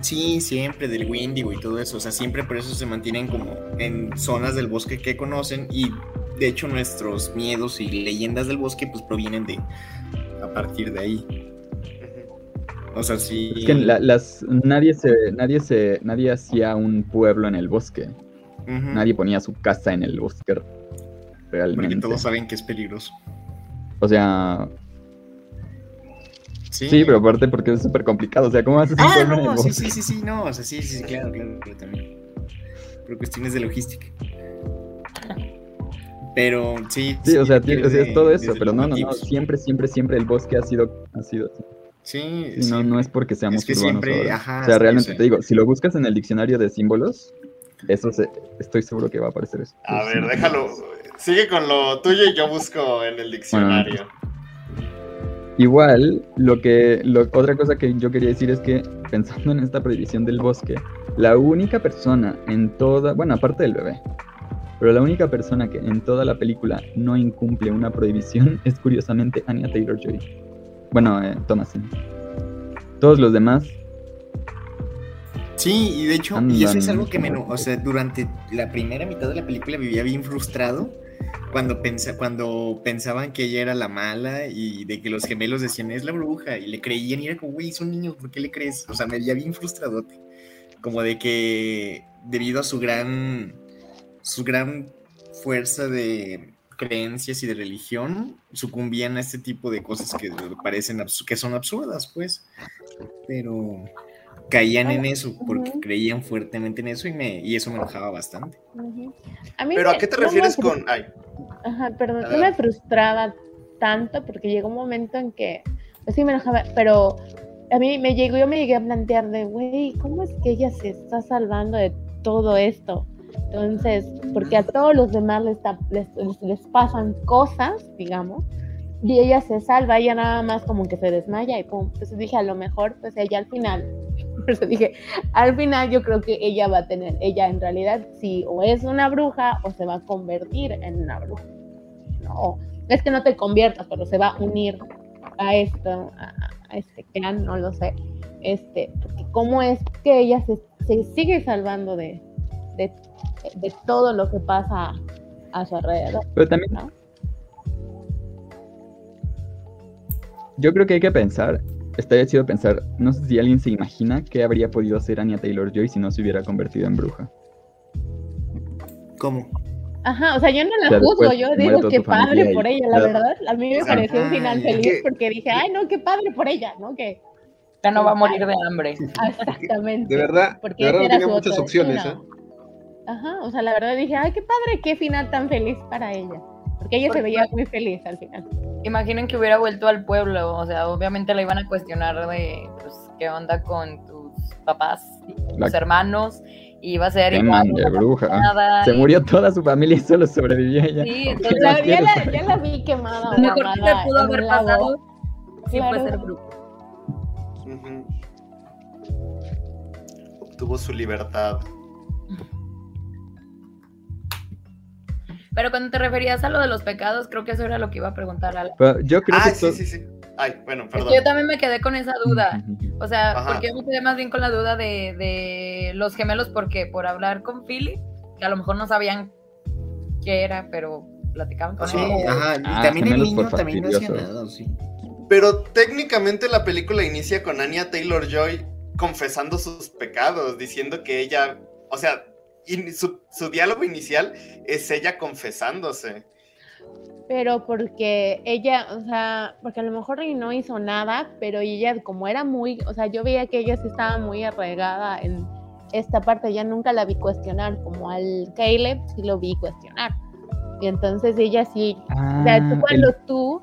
Sí, siempre del Windigo y todo eso, o sea, siempre por eso se mantienen como en zonas del bosque que conocen y de hecho nuestros miedos y leyendas del bosque pues provienen de a partir de ahí. O sea, sí. Es que las, nadie, se, nadie, se, nadie hacía un pueblo en el bosque. Nadie ponía su casa en el bosque realmente. Porque todos saben que es peligroso. O sea. Sí, pero aparte porque es súper complicado. O sea, ¿cómo haces un ah, pueblo no, en el bosque? Sí, sí, sí, no. O sea, sí, sí, claro, claro, claro, también. Por cuestiones de logística. Pero sí. Sí, o sea, es todo eso, pero no, no, no. Siempre, siempre, siempre el bosque ha sido, ha sido así. Sí, no, no es porque seamos es que siempre, ajá, o sea, realmente te digo, si lo buscas en el diccionario de símbolos, eso se, estoy seguro que va a aparecer eso. A ver, déjalo. Sigue con lo tuyo y yo busco en el diccionario. igual, lo que, lo, otra cosa que yo quería decir es que pensando en esta prohibición del bosque, la única persona en toda, bueno, aparte del bebé, pero la única persona que en toda la película no incumple una prohibición es curiosamente Anya Taylor Joy. Bueno, eh, Thomasin. Todos los demás. Sí, y de hecho, y eso es algo que me. O sea, durante la primera mitad de la película vivía bien frustrado cuando, pensa, cuando pensaban que ella era la mala y de que los gemelos decían es la bruja y le creían y era como, güey, son niños, ¿por qué le crees? O sea, me veía bien frustradote. Como de que debido a su gran, su gran fuerza de creencias y de religión, sucumbían a este tipo de cosas que parecen que son absurdas, pues. Pero caían en eso porque creían fuertemente en eso y, me, y eso me enojaba bastante. Pero ¿a qué te refieres con...? Ajá, perdón, no me frustraba tanto porque llegó un momento en que, pues sí me enojaba, pero a mí me llegó, yo me llegué a plantear de, güey, ¿cómo es que ella se está salvando de todo esto? Entonces, porque a todos los demás les, les, les pasan cosas, digamos, y ella se salva, ella nada más como que se desmaya y pum. Entonces dije, a lo mejor, pues ella al final por dije, al final yo creo que ella va a tener, ella en realidad sí, o es una bruja o se va a convertir en una bruja. No, es que no te conviertas, pero se va a unir a esto, a, este clan, no lo sé. Este, porque cómo es que ella se, sigue salvando de, de, todo lo que pasa a su alrededor. Pero también, ¿no? Yo creo que hay que pensar estaría chido pensar, no sé si alguien se imagina qué habría podido hacer Anya Taylor Joy si no se hubiera convertido en bruja. ¿Cómo? Ajá, o sea, yo no la juzgo, yo digo que padre por ella, la verdad. A mí me pareció un final feliz porque dije, ay, no, qué padre por ella, ¿no? Que ya no va a morir de hambre. Exactamente. De verdad, porque de verdad tenía muchas opciones, ¿eh? Ajá, o sea, la verdad dije, ay, qué padre, qué final tan feliz para ella. Porque ella se veía muy feliz al final. Imaginen que hubiera vuelto al pueblo, o sea, obviamente la iban a cuestionar de, pues, qué onda con tus papás, tus hermanos, y iba a ser igual. de bruja. Se murió toda su familia y solo sobrevivió ella. Sí, entonces ya, la, ya, la, vi quemada. Lo mejor que pudo haber pasado sí fue ser bruja. Obtuvo su libertad. Pero cuando te referías a lo de los pecados, creo que eso era lo que iba a preguntar. Al... yo creo ah, que sí, sí, sí. Ay, bueno, perdón. yo también me quedé con esa duda. O sea, porque yo me quedé más bien con la duda de, de los gemelos, porque por hablar con Philip, que a lo mejor no sabían qué era, pero platicaban con sí, él. Ajá, y ah, también el niño también no hacía nada, sí. Pero técnicamente la película inicia con Anya Taylor Joy confesando sus pecados, diciendo que ella, o sea, y su, diálogo inicial es ella confesándose. Pero porque ella, o sea, porque a lo mejor no hizo nada, pero ella como era muy, o sea, yo veía que ella sí estaba muy arraigada en esta parte, ya nunca la vi cuestionar, como al Caleb sí lo vi cuestionar. Y entonces ella sí, o sea, tú ah, cuando tú,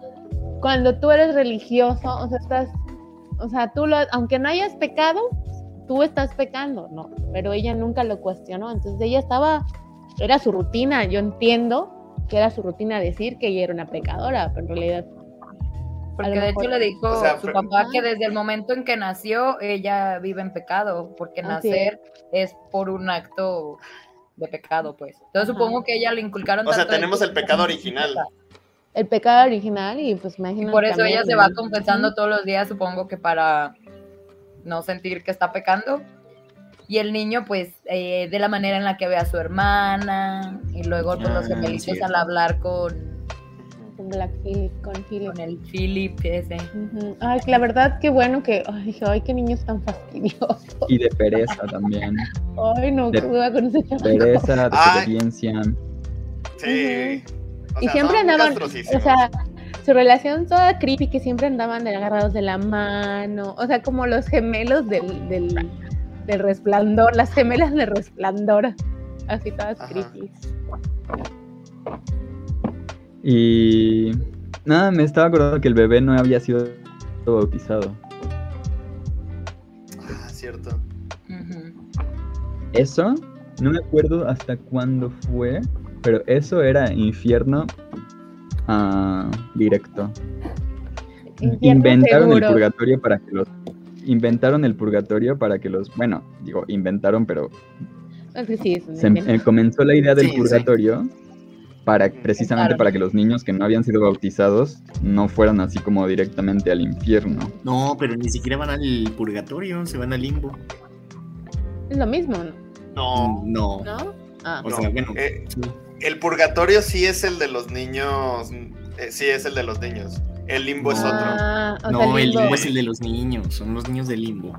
cuando tú eres religioso, o sea, estás, o sea, tú lo, aunque no hayas pecado, tú estás pecando, no, pero ella nunca lo cuestionó, entonces ella estaba, era su rutina, yo entiendo que era su rutina decir que ella era una pecadora, pero en realidad... Porque de hecho le dijo su papá que desde el momento en que nació ella vive en pecado, porque nacer es. por un acto de pecado, pues. Entonces supongo que ella le inculcaron. O sea, tenemos el pecado original. El pecado original y pues imagino. Por eso ella se va confesando todos los días, supongo que para no sentir que está pecando. Y el niño, pues, eh, de la manera en la que ve a su hermana, y luego pues, los ah, gemelitos al hablar con... Con Black Philip con Philip. Con el Philip ese. Ay, la verdad, qué bueno que... Ay, dije, ay, qué niños tan fastidiosos. Y de pereza también. Ay, no, qué duda con ese chaval. Pereza, de experiencia. Sí. y siempre andaban, o sea, su relación toda creepy, que siempre andaban agarrados de la mano, o sea, como los gemelos del, del, resplandor, las gemelas de resplandor, así todas creepy. Y nada, me estaba acordando que el bebé no había sido bautizado. Ah, cierto. Eso, no me acuerdo hasta cuándo fue, pero eso era infierno Ah, directo. inventaron el purgatorio para que los inventaron el purgatorio para que los, bueno, digo, inventaron, pero se, eh, comenzó la idea del purgatorio para precisamente para que los niños que no habían sido bautizados no fueran así como directamente al infierno. No, pero ni siquiera van al purgatorio, se van al limbo. Es lo mismo, ¿no? No. No. Ah. O sea, bueno, eh, el purgatorio sí es el de los niños. eh, sí es el de los niños. El limbo es otro. Ah, o sea, No, el limbo. limbo es el de los niños, son los niños del limbo.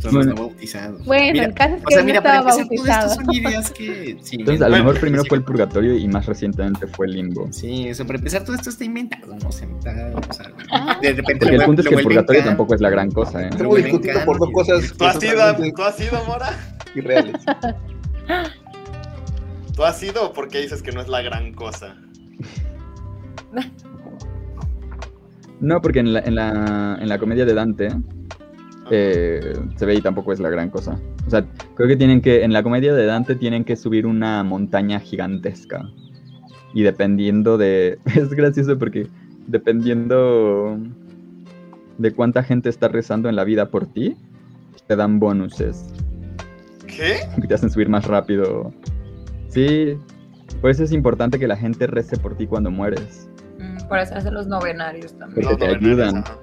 Son Bueno. los no bautizados. Bueno, Mira, el caso es o que sea, él mira, para estaba empezar, todo esto bautizado. son ideas que. Sí, Entonces, a lo Bueno, mejor primero sí, fue el purgatorio y más recientemente fue el limbo. Sí, eso para empezar, todo esto está inventado, ¿no? Se está, o sea, Ah. de repente Porque el lo- punto es que el purgatorio tampoco es la gran cosa, ¿eh? Estamos discutiendo por dos cosas ¿Tú has ido, ¿Tú has ido, Mora? irreales. ¿Tú has ido o por qué dices que no es la gran cosa? No, porque en la, en la, en la comedia de Dante eh, se ve y tampoco es la gran cosa. O sea, creo que tienen que, en la comedia de Dante tienen que subir una montaña gigantesca. Y dependiendo de... Es gracioso porque dependiendo de cuánta gente está rezando en la vida por ti, te dan bonuses ¿Qué? que te hacen subir más rápido. Sí, por eso es importante que la gente rece por ti cuando mueres. Mm, Por eso hacen los novenarios también. Porque te ayudan. ajá.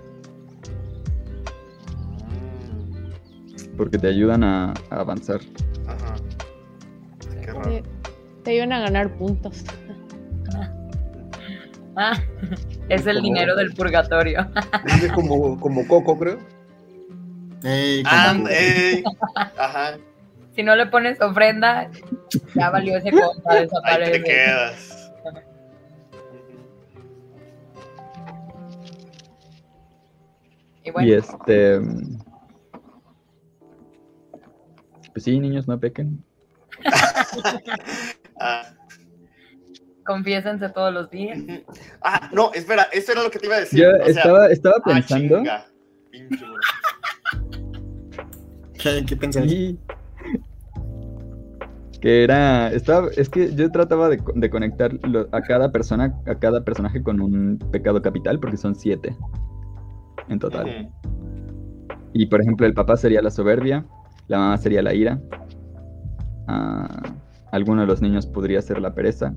Porque te ayudan a, a avanzar. Ajá. Qué raro. Te, te iban a ganar puntos. Ah, es el Como- dinero del purgatorio. Es como, como Coco, creo. Ey, Ah, ey. Ajá. Si no le pones ofrenda, ya valió ese compa, Ahí te quedas. Y bueno, Y este. mm, Pues sí, niños, no pequen. Ah, confiésense todos los días. Ah, no, espera, eso era lo que te iba a decir. Yo o sea, estaba, estaba ah, pensando. bro. ¿Qué, qué pensás? y- Que era. Estaba, es que yo trataba de, de conectar lo- a cada persona, a cada personaje con un pecado capital, porque son siete en total. Y por ejemplo, el papá sería la soberbia, la mamá sería la ira. ah, alguno de los niños podría ser la pereza.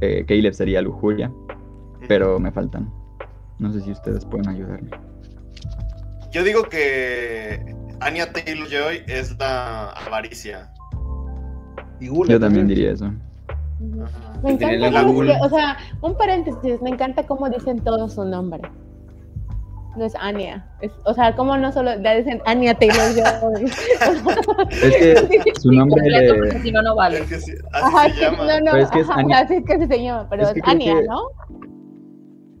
eh, Caleb sería lujuria, pero me faltan. No sé si ustedes pueden ayudarme. Yo digo que Anya Taylor Joy es la avaricia. Y Gula Yo también diría eso. Ajá. Me encanta, la o sea, un paréntesis, me encanta cómo dicen todo su nombre. No es Anya, es- o sea, cómo no solo ya dicen Anya Taylor Joy. Es que su nombre. Completo, porque si no, no vale. Es que sí, así Ajá, se sí, llama. no, no, Pero es que es ajá, Anya. así es que se llama, pero Es que Anya, que- ¿no?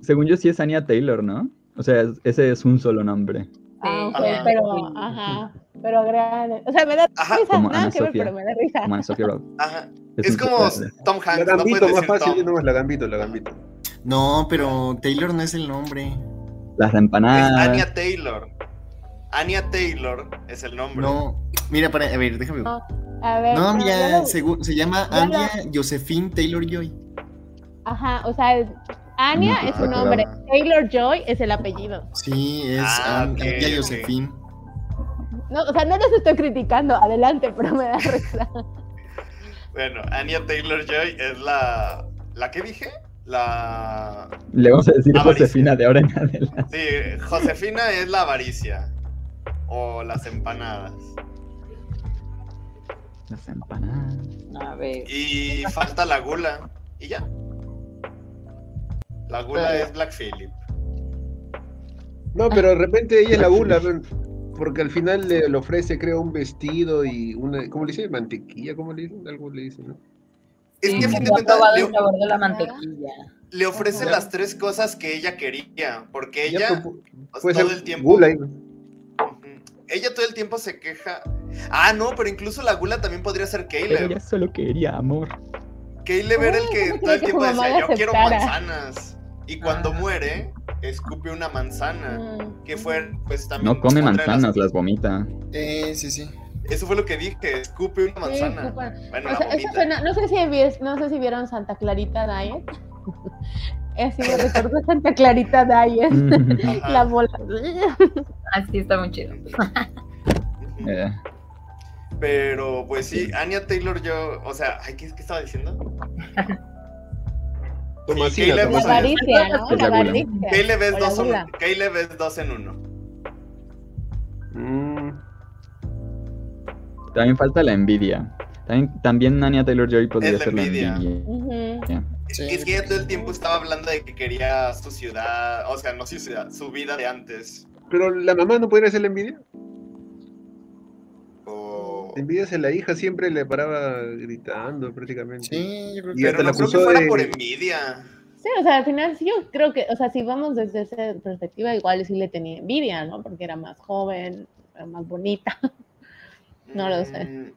Según yo, sí es Anya Taylor, ¿no? O sea, es- ese es un solo nombre. Ah, Ajá. pero, ajá, pero agrade. O sea, me da Ajá. risa, Como nada Ana que ver, Sofía. pero me da risa. Como Sophia Road. Ajá. Es Es como Tom La Hanks, no Gambito, puedes más fácil, Tom. no más la Gambito, la Gambito. No, pero Taylor no es el nombre. Las Es empanadas. Anya Taylor. Anya Taylor es el nombre. No, mira, para, a ver, déjame ver. No, A ver, No, no, mira, lo- se llama ya lo- Anya Josephine Taylor Joy. Ajá, o sea, es- Anya No, es su pues, nombre. Taylor Joy es el apellido. Sí, es Ah, Anya. Josephine. No, o sea, no los estoy criticando, adelante, pero me da risa. Bueno, Anya Taylor Joy es la. ¿La que dije? La. Le vamos a decir Avaricia. Josefina de ahora en adelante. Sí, Josefina es la avaricia. O las empanadas. Las empanadas. A ver. Y falta la gula. Y ya. La gula Pero- es Black Phillip. No, pero de repente ella es la Gula, porque al final le, le ofrece, creo, un vestido y una, ¿cómo le dice? Mantequilla, ¿cómo le dicen? Algo le dicen, ¿no? Es Sí, que a no fin de ha cuentas probado le, el sabor de la mantequilla. le ofrece Ya. las tres cosas que ella quería. Porque ella. pues, todo el tiempo. Gula. Ella todo el tiempo se queja. Ah, no, pero incluso la gula también podría ser Caleb. ella solo quería amor. Caleb era el que ¿cómo todo el tiempo decía, yo quiero manzanas. Y cuando Ah. muere, escupe una manzana. Mm. Que fue, pues también. No come las- manzanas, las vomita. Eh, sí, sí. Eso fue lo que dije, escupe una manzana. súper. Bueno, O la sea, eso vomita. suena- no, sé si vi- no sé si vieron Santa Clarita Diet. Así me recordó Santa Clarita Diet. La bola. Así está muy chido. Eh, Pero pues sí, Anya Taylor yo, o sea, ay, ¿qué, qué estaba diciendo? Tomasina, Caleb- La Tomasina. avaricia, ¿no? Es La la gula. avaricia. Caleb es O la dos en gula. uno. Caleb es dos en uno. Mm, también falta la envidia. También, también Anya Taylor Joy podría Es la ser la envidia. envidia. Ya. Sí. Es que ella todo el tiempo estaba hablando de que quería su ciudad, o sea, no su ciudad, su vida de antes. Pero la mamá no podría ser la envidia. O... La envidia es la hija, siempre le paraba gritando prácticamente. Sí, yo creo Y que. hasta Pero la no creo que fuera de- por envidia. Sí, o sea, al final sí, yo creo que, o sea, si vamos desde esa perspectiva, igual sí le tenía envidia, ¿no? Porque era más joven, era más bonita. No lo sé. Mm,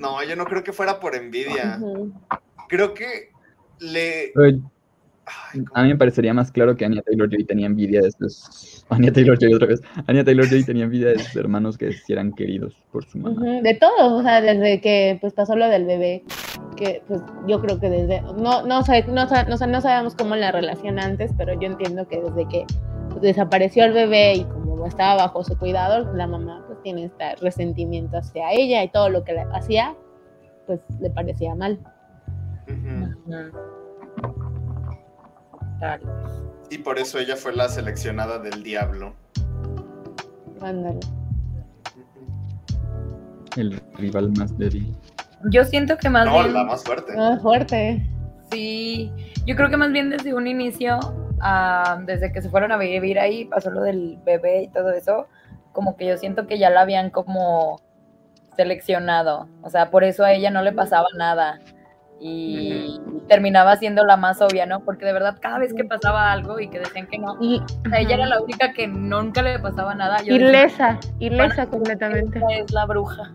No, yo no creo que fuera por envidia. Creo que le... Pero Ay, a mí me parecería más claro que Anya Taylor Joy tenía envidia de sus. Anya Taylor Joy otra vez. Anya Taylor Joy tenía envidia de sus hermanos que sí eran queridos por su mamá. Ujú, De todo, o sea, desde que pues pasó lo del bebé, que pues yo creo que desde, no, no, sé, no, no, no sabemos cómo la relación antes, pero yo entiendo que desde que pues, desapareció el bebé y como estaba bajo su cuidado, la mamá pues tiene este resentimiento hacia ella y todo lo que le hacía, pues le parecía mal. ujú. Ujú. Y por eso ella fue la seleccionada del diablo. Ándale. El rival más débil. Yo siento que más No, bien. la más fuerte. Ah, fuerte. Sí, yo creo que más bien desde un inicio, ah, desde que se fueron a vivir ahí, pasó lo del bebé y todo eso, como que yo siento que ya la habían como seleccionado, o sea, por eso a ella no le pasaba nada y terminaba siendo la más obvia, ¿no? Porque de verdad cada vez que pasaba algo y que decían que no, Y, o sea, ella era la única que nunca le pasaba nada. Yo decía, ilesa, ilesa completamente. esta es la bruja.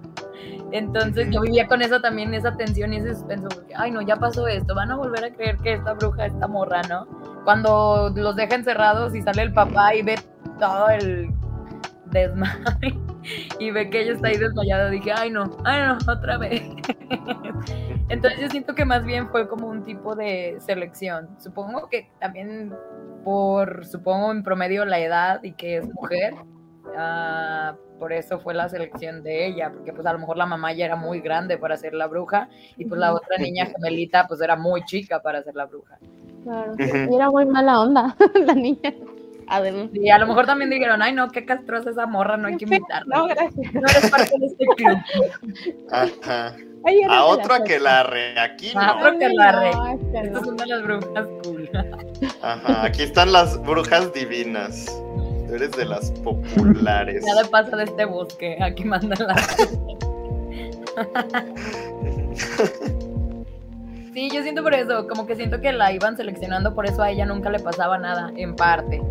Entonces yo vivía con eso también, esa tensión y ese suspenso, porque, ay no, ya pasó esto, van a volver a creer que esta bruja, esta morra, ¿no? Cuando los deja encerrados y sale el papá y ve todo el desmadre y ve que ella está ahí desmayada, dije, ay no, ay no, otra vez. Entonces yo siento que más bien fue como un tipo de selección. Supongo que también por, supongo en promedio la edad y que es mujer, ah, por eso fue la selección de ella, porque pues a lo mejor la mamá ya era muy grande para ser la bruja y pues la otra niña gemelita pues era muy chica para ser la bruja. Claro. Y era muy mala onda la niña. Además. Y a lo mejor también dijeron, ay no, qué castrosa esa morra, no hay que invitarla. No, gracias. No eres parte de este club. Ajá. Ay, A cosa. que la re, aquí Ah, no. otro que la re. No, es que Estas no. son de las brujas cool. Ajá, aquí están las brujas divinas. Tú eres de las populares. Nada pasa de este bosque, aquí mandan la. Sí, yo siento por eso, como que siento que la iban seleccionando, por eso a ella nunca le pasaba nada, en parte.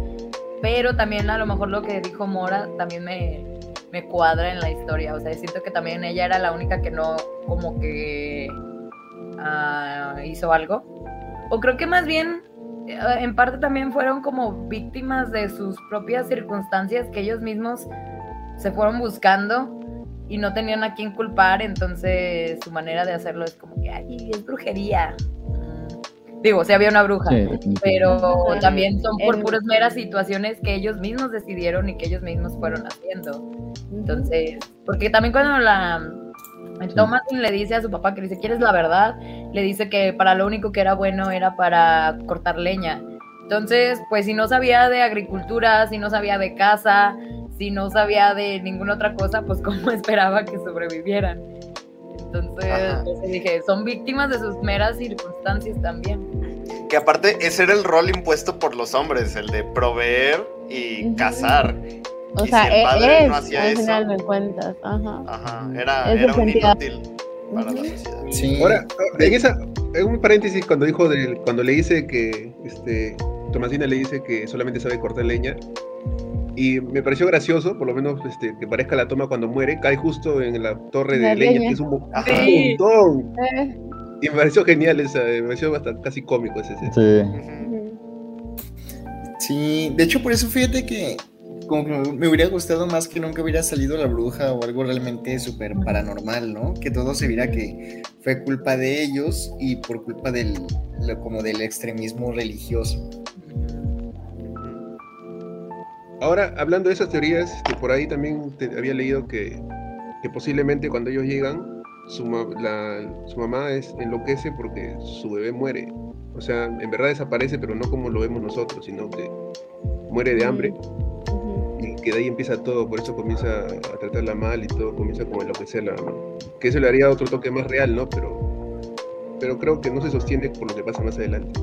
Pero también a lo mejor lo que dijo Mora también me, me cuadra en la historia, o sea, siento que también ella era la única que no como que ah, hizo algo. O creo que más bien, eh, en parte también fueron como víctimas de sus propias circunstancias que ellos mismos se fueron buscando y no tenían a quién culpar, entonces su manera de hacerlo es como que, ay, es brujería. Digo, sí había una bruja, Sí, pero también son por En- puras meras situaciones que ellos mismos decidieron y que ellos mismos fueron haciendo. Entonces, porque también cuando la Thomas le dice a su papá que le dice, ¿quieres la verdad? Le dice que para lo único que era bueno era para cortar leña. Entonces, pues si no sabía de agricultura, si no sabía de caza, si no sabía de ninguna otra cosa, pues cómo esperaba que sobrevivieran. Entonces, pues, dije, son víctimas de sus meras circunstancias también. Que aparte, ese era el rol impuesto por los hombres, el de proveer y Ujú. cazar. O Y sea, si el e- padre es, no hacía al eso- final de cuentas. Ajá. Ajá, era, Es era un inútil para la sociedad. Sí. Ahora, en esa, en un paréntesis, cuando dijo del, cuando le dice que este Tomasina le dice que solamente sabe cortar leña, y me pareció gracioso, por lo menos este, que parezca la toma cuando muere, cae justo en la torre de La leña, leña. que es un, Ajá. un Sí. montón. Eh, Y me pareció genial esa, me pareció hasta casi cómico ese. ese. Sí. Sí, de hecho por eso fíjate que como que me- hubiera gustado más que nunca hubiera salido la bruja o algo realmente súper paranormal, ¿no? Que todo se viera que fue culpa de ellos y por culpa del, lo- como del extremismo religioso. Ahora, hablando de esas teorías, este, por ahí también te- había leído que, que posiblemente cuando ellos llegan, su, ma- la- su mamá es, enloquece porque su bebé muere. O sea, en verdad desaparece, pero no como lo vemos nosotros, sino que muere de hambre y que de ahí empieza todo, por eso comienza a tratarla mal y todo comienza como enloquecerla. Que eso le haría otro toque más real, ¿no? Pero, pero creo que no se sostiene por lo que pasa más adelante.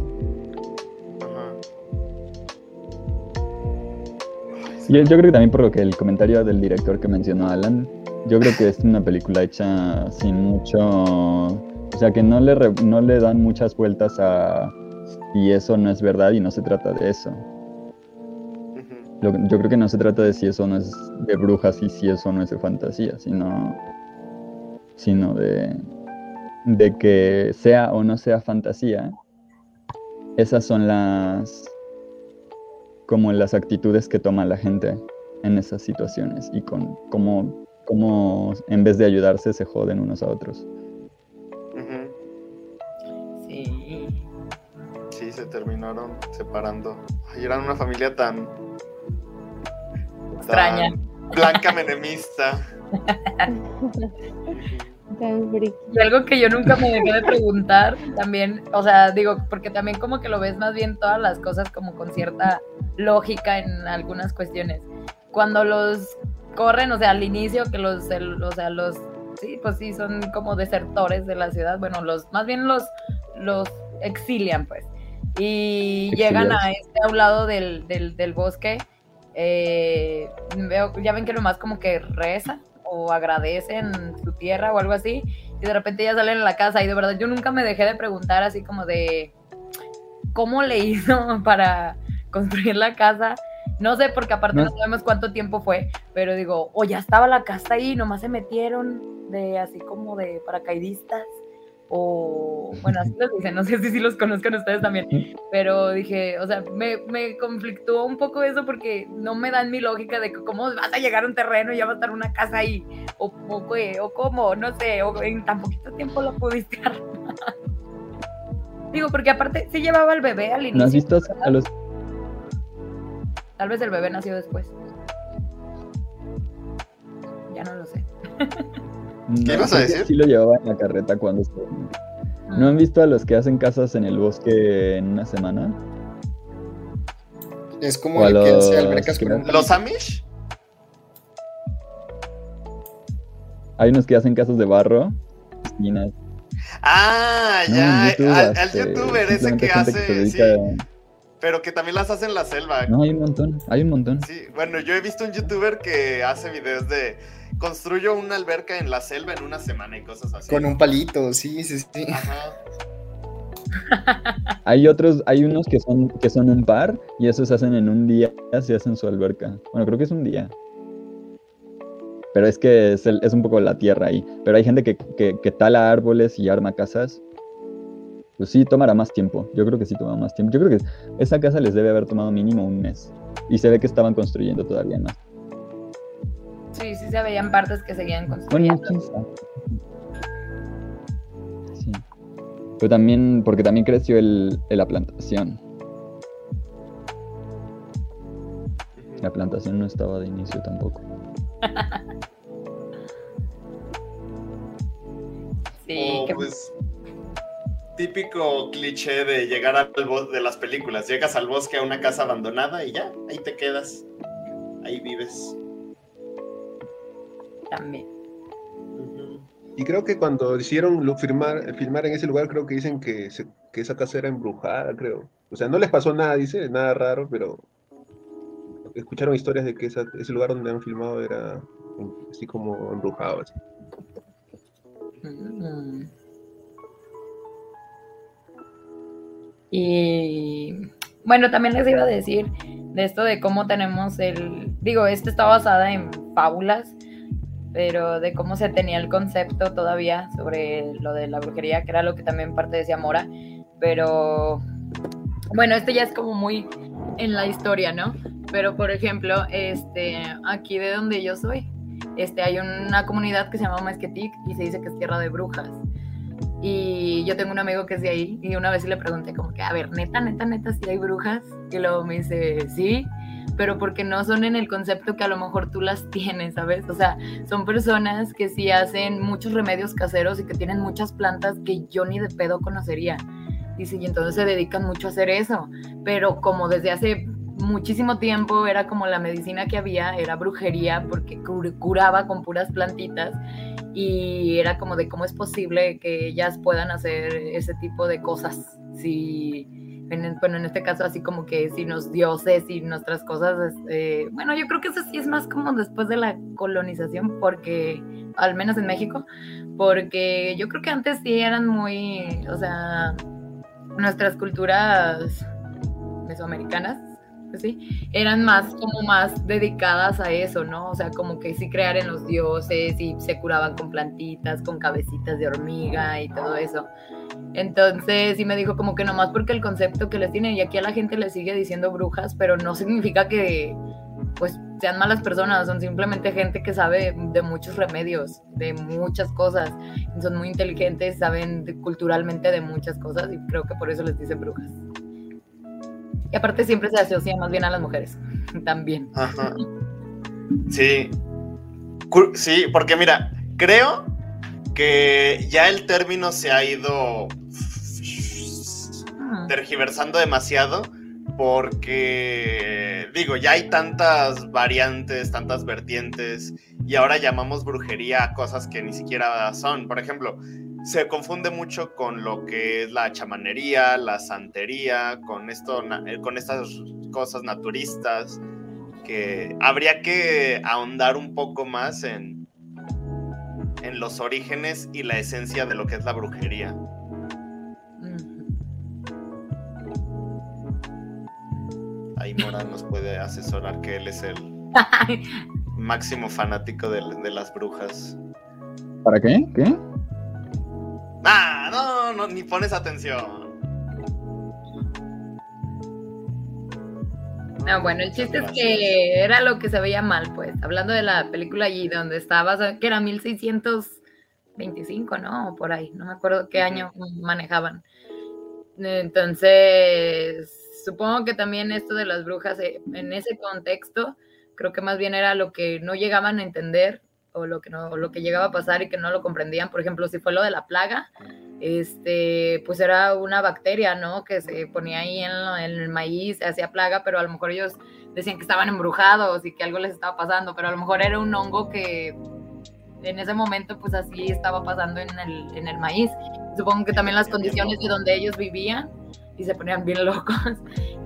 Yo, yo creo que también por lo que el comentario del director que mencionó Alan, yo creo que es una película hecha sin mucho, o sea que no le, no le dan muchas vueltas a y eso no es verdad y no se trata de eso. yo creo que no se trata de si eso no es de brujas y si eso no es de fantasía, sino, sino de, de que sea o no sea fantasía, esas son las como las actitudes que toma la gente en esas situaciones y con cómo, cómo en vez de ayudarse se joden unos a otros. Sí. Sí, se terminaron separando. Ay, eran una familia tan extraña. blanca menemista. Y algo que yo nunca me dejé de preguntar también, o sea, digo, porque también como que lo ves más bien todas las cosas como con cierta lógica en algunas cuestiones. Cuando los corren, o sea, al inicio que los, o sea, los, sí, pues sí, son como desertores de la ciudad, bueno, los, más bien los, los exilian, pues, y llegan a este a un lado del, del, bosque, eh, veo, ya ven que nomás como que reza o agradecen su tierra o algo así, y de repente ya salen a la casa, y de verdad yo nunca me dejé de preguntar así como de, ¿cómo le hizo para construir la casa. No sé, porque aparte no. sabemos cuánto tiempo fue, pero digo, o ya estaba la casa ahí, nomás se metieron de así como de paracaidistas, o bueno, así los dicen, no sé si, si los conozcan ustedes también, pero dije, o sea, me, me conflictúa un poco eso porque no me dan mi lógica de cómo vas a llegar a un terreno y ya va a estar una casa ahí, o, o, o cómo, no sé, o en tan poquito tiempo lo pudiste armar. Digo, porque aparte se llevaba al bebé al inicio. ¿No has visto a los Tal vez el bebé nació después. Ya no lo sé. ¿Qué ibas a decir? Sí lo llevaba en la carreta cuando estuvo. ¿No han visto a los que hacen casas en el bosque en una semana? Es como el que hace albercas con ¿Los Amish? Hay unos que hacen casas de barro, piscinas. Ah, ya, al, este, youtuber ese que hace. Pero que también las hace en la selva. No, hay un montón, hay un montón. Sí, bueno, yo he visto un youtuber que hace videos de construyo una alberca en la selva en una semana y cosas así. Con un palito, sí, sí, sí. Ajá. hay otros, hay unos que son, que son un par y esos se hacen en un día, se hacen su alberca. Bueno, creo que es un día. Pero es que es, es un poco la tierra ahí. Pero hay gente que, que, que tala árboles y arma casas pues sí tomará más tiempo. Yo creo que sí toma más tiempo. Yo creo que esa casa les debe haber tomado mínimo un mes. Y se ve que estaban construyendo todavía más. Sí, sí se veían partes que seguían construyendo. sí. Pero también, porque también creció el, la plantación. La plantación no estaba de inicio tampoco. sí, oh, pues típico cliché de llegar al bosque de las películas. Llegas al bosque a una casa abandonada y ya, ahí te quedas. Ahí vives. También. Y creo que cuando hicieron lo, firmar, filmar en ese lugar, creo que dicen que, que esa casa era embrujada, creo. O sea, no les pasó nada, dice, nada raro, pero escucharon historias de que ese lugar donde han filmado era así como embrujado. Así. Mm. Y bueno, también les iba a decir de esto de cómo tenemos el, digo, esto está basada en fábulas, pero de cómo se tenía el concepto todavía sobre lo de la brujería, que era lo que también parte decía Mora, pero bueno, esto ya es como muy en la historia, ¿no? Pero por ejemplo, este, aquí de donde yo soy, este, hay una comunidad que se llama Mesquetic y se dice que es tierra de brujas. Y yo tengo un amigo que es de ahí y una vez le pregunté como que, a ver, neta, neta, neta, si hay brujas. Y luego me dice, sí, pero porque no son en el concepto que a lo mejor tú las tienes, ¿sabes? O sea, son personas que sí hacen muchos remedios caseros y que tienen muchas plantas que yo ni de pedo conocería. Dice, y entonces se dedican mucho a hacer eso. Pero como desde hace muchísimo tiempo era como la medicina que había, era brujería porque curaba con puras plantitas y era como de cómo es posible que ellas puedan hacer ese tipo de cosas. Si, en, bueno, en este caso así como que si los dioses y nuestras cosas, este, bueno, yo creo que eso sí es más como después de la colonización, porque, al menos en México, porque yo creo que antes sí eran muy, o sea, nuestras culturas mesoamericanas eran más como más dedicadas a eso, ¿no? O sea, como que sí crear en los dioses y se curaban con plantitas, con cabecitas de hormiga y todo eso. Entonces, sí me dijo como que nomás porque el concepto que les tienen, y aquí a la gente le sigue diciendo brujas, pero no significa que pues sean malas personas, son simplemente gente que sabe de muchos remedios, de muchas cosas, son muy inteligentes, saben culturalmente de muchas cosas y creo que por eso les dicen brujas. Y aparte siempre se asocia más bien a las mujeres, también. Ajá. Sí. Sí, porque mira, creo que ya el término se ha ido ah. tergiversando demasiado porque digo, ya hay tantas variantes, tantas vertientes y ahora llamamos brujería a cosas que ni siquiera son. Por ejemplo, se confunde mucho con lo que es la chamanería, la santería, con, esto, eh, con estas cosas naturistas, que habría que ahondar un poco más en, en los orígenes y la esencia de lo que es la brujería. Ahí Mora nos puede asesorar que él es el máximo fanático de, de las brujas. ¿Para qué? ¿Qué? Ah, no, no, ni pones atención. No, bueno, el chiste es que era lo que se veía mal, pues. Hablando de la película allí donde estabas, que era 1625, ¿no? por ahí, no me acuerdo qué año manejaban. Entonces, supongo que también esto de las brujas, eh, en ese contexto, creo que más bien era lo que no llegaban a entender o lo que no lo que llegaba a pasar y que no lo comprendían. Por ejemplo si fue lo de la plaga este pues era una bacteria no que se ponía ahí en, el maíz hacía plaga pero a lo mejor ellos decían que estaban embrujados y que algo les estaba pasando pero a lo mejor era un hongo que en ese momento pues así estaba pasando en el, en el maíz. Supongo que también las condiciones de donde ellos vivían y se ponían bien locos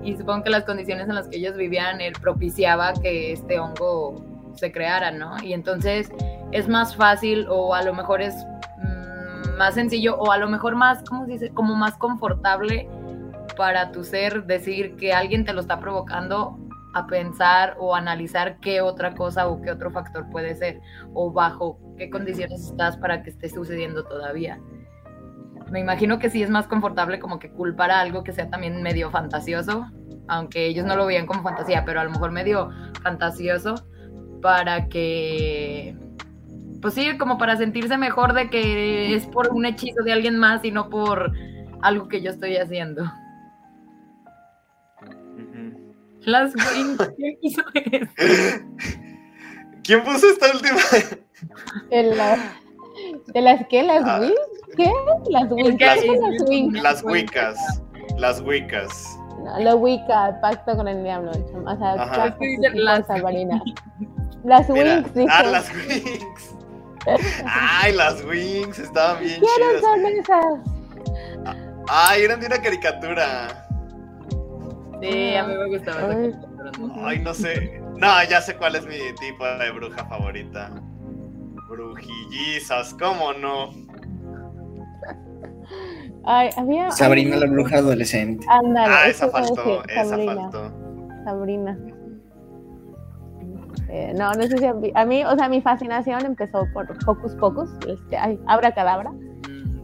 y supongo que las condiciones en las que ellos vivían él propiciaba que este hongo se crearan, ¿no? Y entonces es más fácil o a lo mejor es mm, más sencillo o a lo mejor más, ¿cómo se dice? Como más confortable para tu ser decir que alguien te lo está provocando a pensar o analizar qué otra cosa o qué otro factor puede ser o bajo qué condiciones estás para que esté sucediendo todavía. Me imagino que sí es más confortable como que culpar a algo que sea también medio fantasioso, aunque ellos no lo veían como fantasía, pero a lo mejor medio fantasioso para que, pues sí, como para sentirse mejor de que es por un hechizo de alguien más y no por algo que yo estoy haciendo. Las ¿quién puso ¿Quién puso esta última? ¿De las qué? ¿Las ah. ¿Qué? Las Wicas. Las, las Wicas. Las Wicas. No, la Wicca, pacto con el diablo. O sea, Ajá. las Sabrina. Las Wings, Ah, las Wings. Ay, las Wings, estaban bien ¿Quiénes son esas? Ay, eran de una caricatura. Sí, a mí me gustaba Ay. Ay, no sé. No, ya sé cuál es mi tipo de bruja favorita. Brujillizas, ¿cómo no? Ay, había. Sabrina la bruja adolescente. Ándale, ah, esa faltó, esa faltó. Sabrina. Eh, no, no sé si a mí, o sea, mi fascinación empezó por Focus Pocus, este, ay, Abra Cadabra.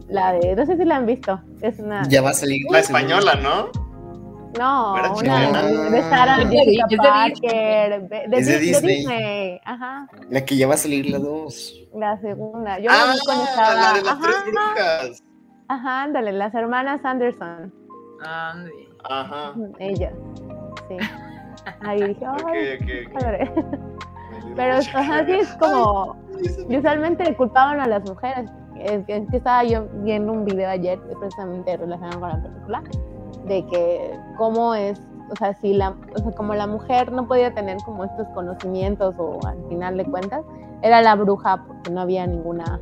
La de, no sé si la han visto. Es una. Ya va a salir. La española, ¿no? No, una de Sarah Jessica Parker, de, de, de, Disney. Ajá. La que ya va a salir la 2. La segunda. Yo ah, estaba. La de las tres brujas. Ajá, ándale, las hermanas Anderson. Ajá. Ellas. Sí. Ahí dije, ay, Pero así es como, usualmente culpaban a las mujeres. Es que, estaba yo viendo un video ayer precisamente relacionado con la película, de que cómo es o sea, si la, o sea, como la mujer no podía tener como estos conocimientos o al final de cuentas, era la bruja porque no había ninguna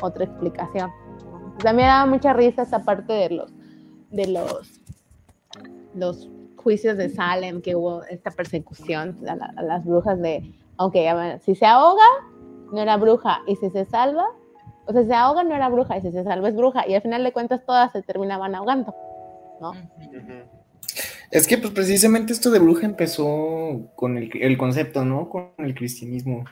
otra explicación. También daba mucha risa esa parte de los, de los, los juicios de Salem, que hubo esta persecución a, la- a las brujas de, ok, a ver, si se ahoga, no era bruja, y si se salva, o sea, si se ahoga no era bruja, y si se salva es bruja, y al final de cuentas todas se terminaban ahogando, ¿no? Es que pues precisamente esto de bruja empezó con el, el concepto, ¿no? Con el cristianismo.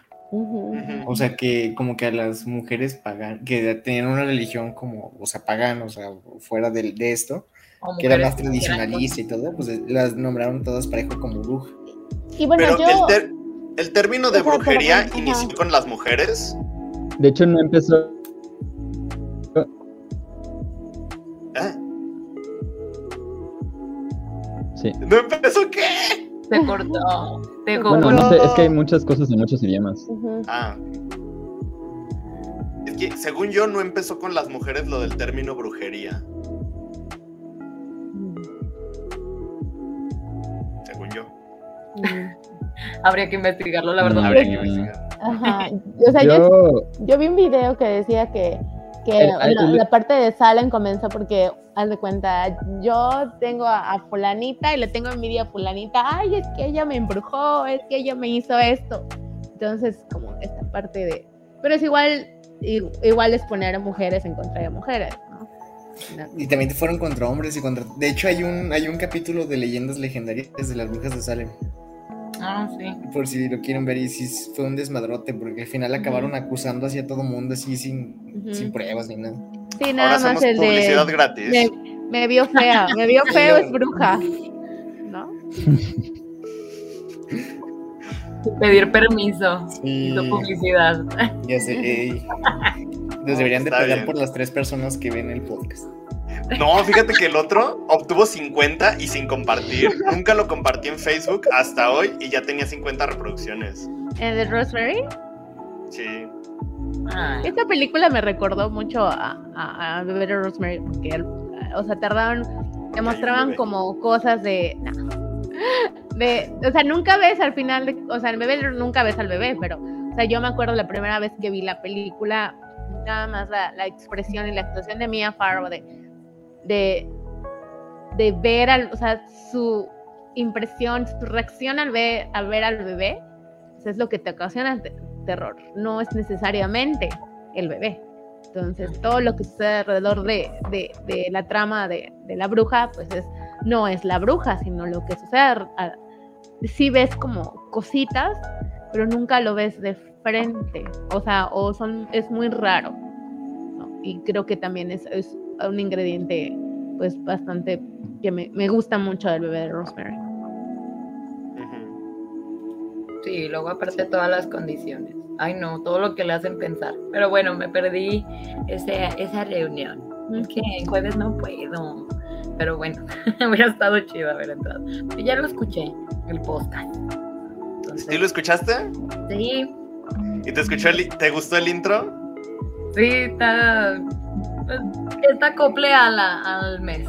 O sea que como que a las mujeres pagan, que tenían una religión como, o sea, pagana, o sea, fuera de, de esto, que era más tradicionalista y todo, pues las nombraron todas parejo como bruja. Y bueno, Pero yo... el, ter- el término de brujería bueno, inició con las mujeres. De hecho, no empezó. ¿Eh? Sí. ¿No empezó qué? Se cortó. Se Bueno, cortó. no sé, es que hay muchas cosas en muchos idiomas. Ah. Es que, según yo, no empezó con las mujeres lo del término brujería. Habría que investigarlo, la verdad. Habría que investigar. Ajá. O sea, yo, Yo, yo vi un video que decía que, que El- la, el- la parte de Salem comenzó porque, haz de cuenta, yo tengo a, a fulanita y le tengo envidia a fulanita, ay, es que ella me embrujó, es que ella me hizo esto. Entonces, como esta parte de... Pero es igual, igual es poner a mujeres en contra de mujeres, Y también fueron contra hombres y contra... De hecho hay un, hay un capítulo de leyendas legendarias de las brujas de Salem, Ah, sí. por si lo quieren ver, y sí fue un desmadrote, porque al final acabaron acusando así a todo mundo, así sin, sin pruebas ni nada. Sí, Ahora nada más hacemos el publicidad de... gratis. Me, me vio fea, me vio feo, es bruja, ¿no? Pedir permiso. Sí, Hizo publicidad. ya sé. ey. Nos deberían de pagar bien. por las tres personas que ven el podcast. No, fíjate que el otro obtuvo 50 y sin compartir. Nunca lo compartí en Facebook hasta hoy y ya tenía 50 reproducciones. ¿El de Rosemary? Sí. Ay, Esta película me recordó mucho a, a, a Bebé de Rosemary, porque, el- o sea, tardaban, te mostraban como cosas de, de, o sea, nunca ves al final, de, o sea, el bebé nunca ves al bebé, pero, o sea, yo me acuerdo la primera vez que vi la película, nada más la, la expresión y la actuación de Mia Farrow de, de, de ver al, o sea, su impresión, su reacción al ver, al ver al bebé, pues, es lo que te ocasiona te- terror, no es necesariamente el bebé. Entonces, todo lo que sucede alrededor de, de- de la trama de, de la bruja, pues es, no es la bruja, sino lo que sucede. a- sí ves como cositas, pero nunca lo ves de frente. O sea, o son, es muy raro. ¿no? Y creo que también es, es un ingrediente, pues, bastante que me, me gusta mucho del bebé de Rosemary. Sí, luego aparte todas las condiciones. Ay, no, todo lo que le hacen pensar. Pero bueno, me perdí ese, esa reunión. Que en jueves no puedo. Pero bueno, hubiera estado chido haber entrado. Y ya lo escuché, el podcast. Entonces, ¿Sí lo escuchaste? sí, ¿Y te escuchó el, te gustó el intro? sí, está, está acople a la, al mes.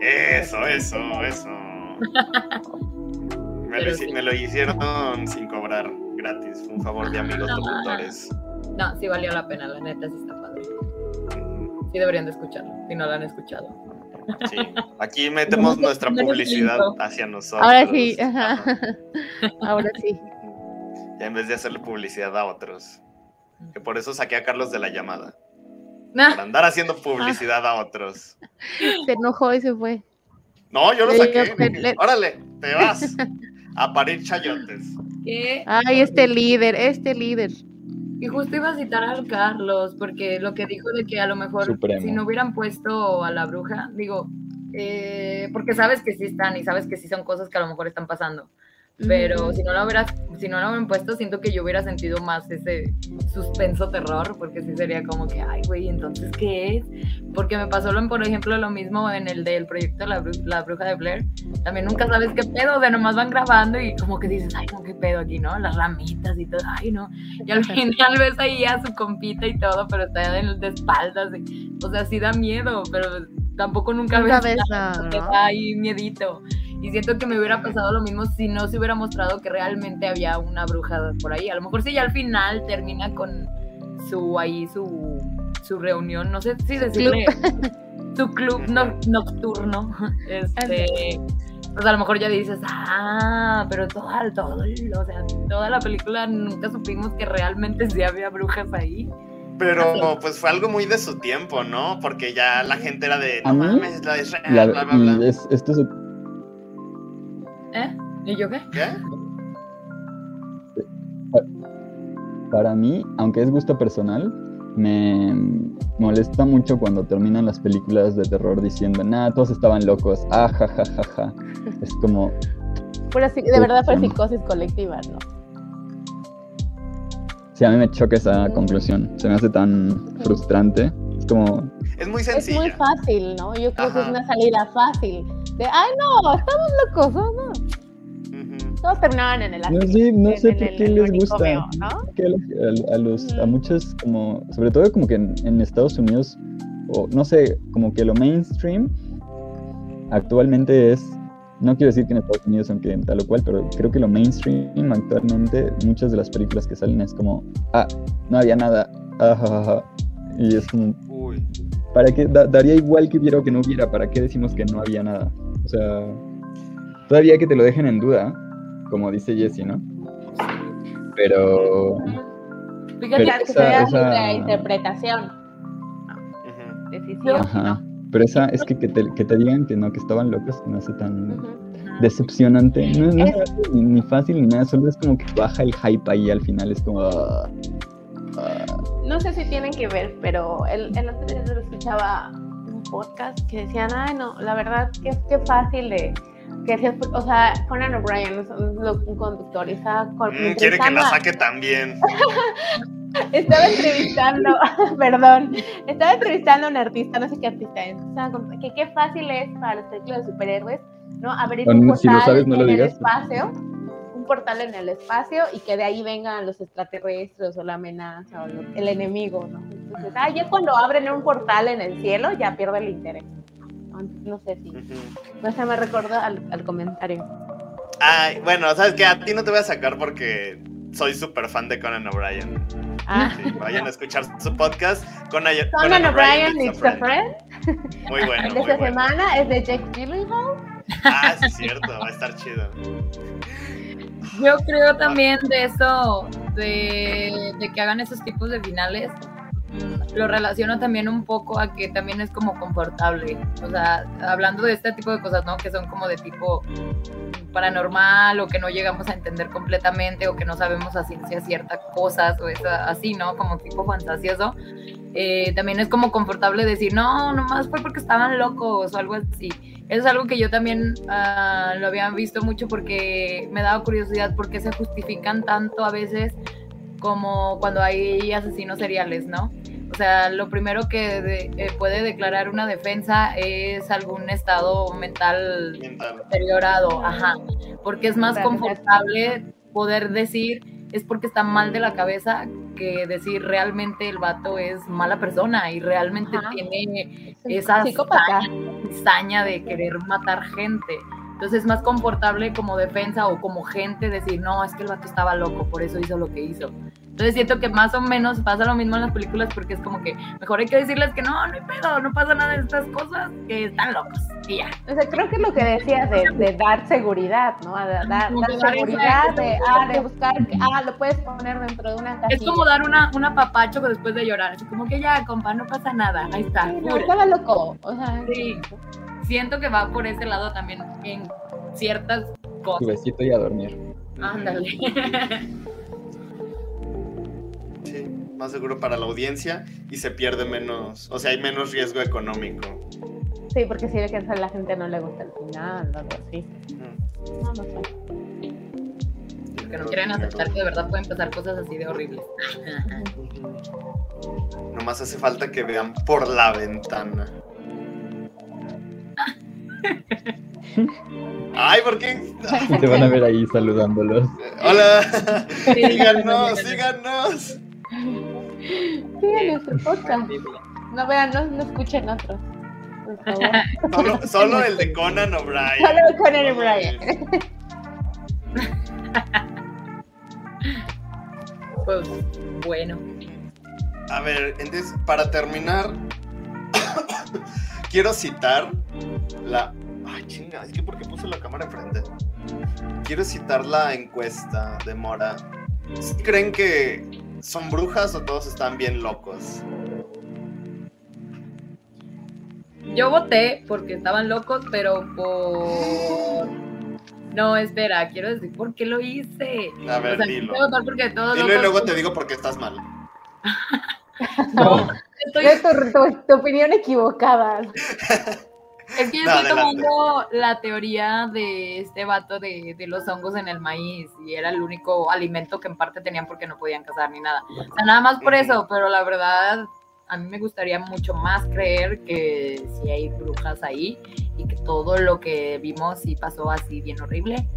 Eso, eso, eso. Me lo, Pero hici- sí. me lo hicieron sin cobrar gratis. Fue un favor de amigos locutores. No, sí valió la pena, la neta sí está padre. Sí deberían de escucharlo, si no lo han escuchado. Sí. Aquí metemos No, nuestra no es publicidad hacia nosotros. Ahora sí, ajá. ahora sí. En vez de hacerle publicidad a otros. Que por eso saqué a Carlos de la llamada. Nah, Para andar haciendo publicidad a otros. Se enojó y se fue. No, yo lo Le- saqué. le- le- Órale, te vas a parir chayotes. ¿qué? Ay, este líder, este líder. Y justo iba a citar al Carlos, porque lo que dijo de que a lo mejor Supremo. si no hubieran puesto a la bruja, digo, eh, porque sabes que sí están y sabes que sí son cosas que a lo mejor están pasando. Pero si no lo hubieras, si no lo hubieran puesto, siento que yo hubiera sentido más ese suspenso terror, porque sí sería como que, ay, güey, entonces, ¿qué es? Porque me pasó, lo- por ejemplo, lo mismo en el del proyecto La, Bru- La Bruja de Blair. También nunca sabes qué pedo, o sea, nomás van grabando y como que dices, ay, no, qué pedo aquí, ¿no? Las ramitas y todo, ay, no. Y al final ves ahí a su compita y todo, pero está de, de espaldas. y- o sea, sí da miedo, pero tampoco nunca, Nunca ves ves nada, ¿no? da ahí miedito. Y siento que me hubiera pasado lo mismo si no se hubiera mostrado que realmente había una bruja por ahí. A lo mejor si ya al final termina con su ahí su, su reunión, no sé si decirle su club nocturno. Este, pues a lo mejor ya dices, ah, pero todo, todo, o sea, toda la película nunca supimos que realmente sí había brujas ahí. Pero pues fue algo muy de su tiempo, ¿no? Porque ya la gente era de, no mames, la de Israel, bla, bla, bla. esto es... ¿Eh? ¿Y yo qué? ¿Qué? Para mí, aunque es gusto personal, me molesta mucho cuando terminan las películas de terror diciendo, nada, todos estaban locos, ah, ja, ja, ja, ja. Es como... Pero sí, de verdad fue psicosis colectiva, ¿no? Sí, a mí me choca esa conclusión. Se me hace tan frustrante. Es como... Es muy sencillo. Es muy fácil, ¿no? Yo creo que es una salida fácil. De, ay, no, estamos locos, ¿no? Todos terminaban en el No, sí, no sé por qué les gusta. ¿no? a, los, a muchos, como, sobre todo como que en, Estados Unidos, o no sé, como que lo mainstream actualmente es, no quiero decir que en Estados Unidos aunque tal o cual, pero creo que lo mainstream actualmente, muchas de las películas que salen es como, ah, no había nada, ah, y es como, Uy. ¿para qué? daría igual que hubiera o que no hubiera, ¿para qué decimos que no había nada? O sea, todavía que te lo dejen en duda, como dice Jessie, ¿no? Pero... Fíjate que se vea esa... interpretación. Decisión. Ajá. Pero esa es que, que, te, que te digan que no, que estaban locos, no hace tan decepcionante. No, no es, ni, fácil ni nada, solo es como que baja el hype ahí al final, es como... Ah. No sé si tienen que ver, pero el, el otro día escuchaba un podcast que decían, ay no, la verdad que es que fácil de que o sea, Conan O'Brien es un, conductor y estaba mm, quiere que la saque también. estaba entrevistando, perdón, estaba entrevistando a un artista, no sé qué artista es, que qué fácil es para los películas de superhéroes, ¿no? Abrir un portal en el espacio, un portal en el espacio y que de ahí vengan los extraterrestres o la amenaza o el enemigo, ¿no? Entonces, ah, ya cuando abren un portal en el cielo ya pierde el interés no sé si. No sé, me recordó al, comentario. Ay, bueno, sabes que a ti no te voy a sacar porque soy súper fan de Conan O'Brien. Ah. vayan a escuchar su podcast. Conan, Conan, O'Brien, It's a Friend. Muy bueno. El de esta semana es de Jake Gyllenhaal. Ah, sí, es cierto, va a estar chido. Yo creo también de eso, de, de que hagan esos tipos de finales lo relaciono también un poco a que también es como confortable. O sea, hablando de este tipo de cosas, ¿no? Que son como de tipo paranormal o que no llegamos a entender completamente o que no sabemos a ciencia ciertas cosas o es así, ¿no? Como tipo fantasioso. Eh, también es como confortable decir, no, nomás fue porque estaban locos o algo así. Eso es algo que yo también uh, lo había visto mucho porque me daba curiosidad porque se justifican tanto a veces como cuando hay asesinos seriales, ¿no? O sea, lo primero que eh, puede declarar una defensa es algún estado mental, deteriorado, ajá, porque es más confortable poder decir es porque está mal de la cabeza que decir realmente el vato es mala persona y realmente tiene esa saña de querer matar gente. Entonces es más confortable como defensa o como gente decir, no, es que el vato estaba loco, por eso hizo lo que hizo. Entonces siento que más o menos pasa lo mismo en las películas porque es como que mejor hay que decirles que no, no hay pedo, no pasa nada de estas cosas, que están locos y ya. O sea, creo que es lo que decías de, dar seguridad, ¿no? De, dar, dar seguridad, de, ah, de buscar, que, ah, lo puedes poner dentro de una casilla. Es como dar una, una papacho después de llorar, así como que ya, compa, no pasa nada, ahí está. no, estaba loco, o sea. Sí, siento que va por ese lado también en ciertas cosas. Tu besito y a dormir. Ándale. más seguro para la audiencia y se pierde menos, o sea, hay menos riesgo económico. Sí, porque si ve que a la gente no le gusta el final o algo así. No, no sé. Porque no quieren aceptar que de verdad pueden pasar cosas así de horribles. Nomás hace falta que vean por la ventana. Ay, ¿por qué? Te van a ver ahí saludándolos. Hola, síganos, síganos. Sigan nuestro podcast. No vean, no, no escuchen otros. Solo, solo el de Conan O'Brien. Solo el Conan O'Brien. Pues bueno. A ver, entonces, para terminar, quiero citar la. Ay, chinga, es que porque puse la cámara enfrente. Quiero citar la encuesta de Mora. ¿Sí ¿Creen que son brujas o todos están bien locos? Yo voté porque estaban locos, pero por. No, espera, quiero decir por qué lo hice. A ver, o sea, dilo. quiero votar porque todos Dilo y luego te digo por qué estás mal. No, estoy- Es tu, tu- tu opinión equivocada. Es que yo No, estoy adelante. tomando la teoría de este vato de, de los hongos en el maíz y era el único alimento que en parte tenían porque no podían cazar ni nada. O sea, nada más por eso, pero la verdad a mí me gustaría mucho más creer que sí hay brujas ahí y que todo lo que vimos sí pasó así bien horrible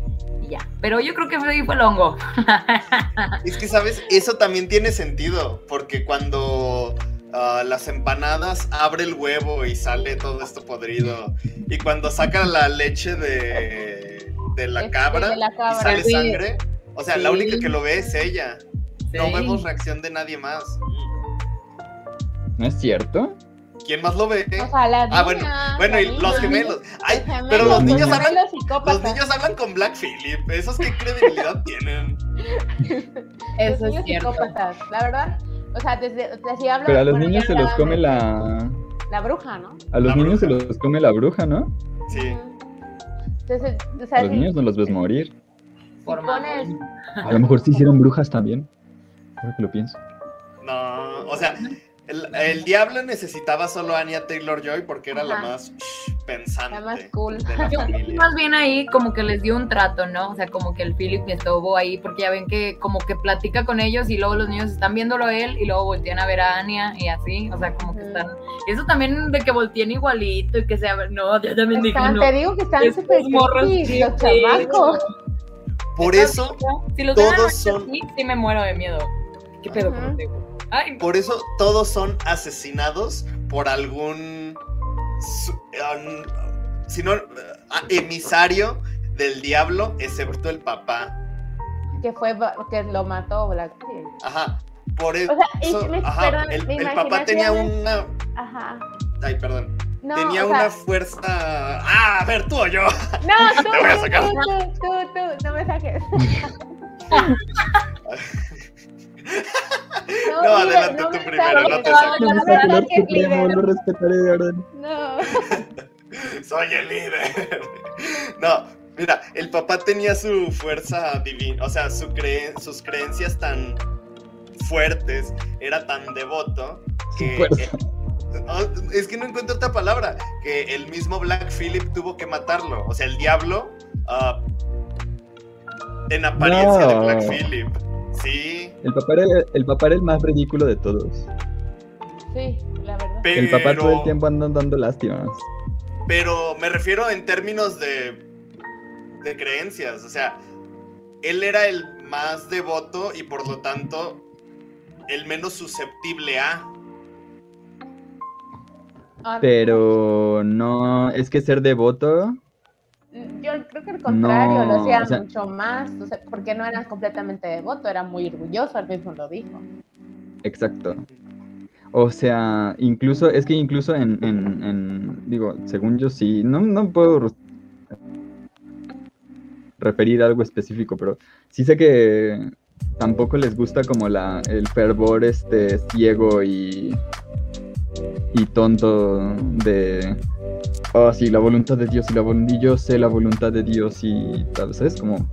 y ya. Pero yo creo que fue el hongo. Es que, ¿sabes? Eso también tiene sentido, porque cuando ah, las empanadas abre el huevo y sale todo esto podrido, y cuando saca la leche de, de la Este, cabra, de la y cabra, sale sí. sangre, o sea, la única que lo ve es ella. No vemos reacción de nadie más. ¿No es cierto? ¿Quién más lo ve? O sea, la Ah, bueno, niña, bueno, y los gemelos. Ay, los gemelos, pero los niños los hablan, los niños hablan con Black Phillip. ¿Esos qué credibilidad tienen? Los Eso es cierto. psicópatas, la verdad. O sea, desde, desde hablan- Pero a los bueno, niños se los come de la... La bruja, ¿no? A los La niños se los come la bruja, ¿no? Sí. Entonces, o sea, A los niños no los ves morir. Por pones, A lo mejor sí hicieron brujas también. Ahora que lo pienso. No, o sea, el, el diablo necesitaba solo a Anya Taylor Joy porque era la Ajá. más shh, pensante La más cool. de la Yo creo que más bien ahí como que les dio un trato, ¿no? O sea, como que el Philip estuvo ahí, porque ya ven que como que platica con ellos y luego los niños están viéndolo a él y luego voltean a ver a Anya y así, o sea, como que Ujú. están... Eso también de que volteen igualito y que sea... No, yo también dije, están, no. te digo que están súper sí, los sí. chamacos. Por eso, Si los todos son- así, sí me muero de miedo. ¿Qué pedo contigo? Ay, por eso todos son asesinados por algún, um, si no, uh, emisario del diablo, excepto el papá. Que fue que lo mató Black. Ajá. Por eso, O sea, y me- ajá, perdón, el, papá tenía una, Ajá. ay, perdón, No, tenía sea, una fuerza, ah, a ver, tú o yo. No, tú, Te voy a tú, sacar. tú, tú, tú, tú, no me saques. No, líder, adelante no tú me primero, no te no, saques. no respetaré ahora. No. Soy el líder. No, mira, el papá tenía su fuerza divina, o sea, su creen- sus creencias tan fuertes, era tan devoto que... No, es que no encuentro otra palabra, que el mismo Black Phillip tuvo que matarlo. O sea, el diablo ah, en apariencia de No. Black Phillip. Sí, El papá, era, el papá era el más ridículo de todos. Sí, la verdad. pero, El papá todo el tiempo andan dando lástimas. pero me refiero en términos de, de creencias. O sea, él era el más devoto y por lo tanto el menos susceptible a. Ah, Pero no, es que ser devoto, Yo creo que al contrario, No, lo hacía o sea- mucho más, o sea, porque no era completamente devoto, era muy orgulloso, él mismo lo dijo. exacto. O sea, incluso, es que incluso en, en, en- digo, según yo sí, no, no puedo re- referir a algo específico, pero sí sé que tampoco les gusta como la, el fervor este ciego y, y tonto de, oh sí, la voluntad de Dios y la vol- y yo sé la voluntad de Dios y tal, ¿sabes? Como,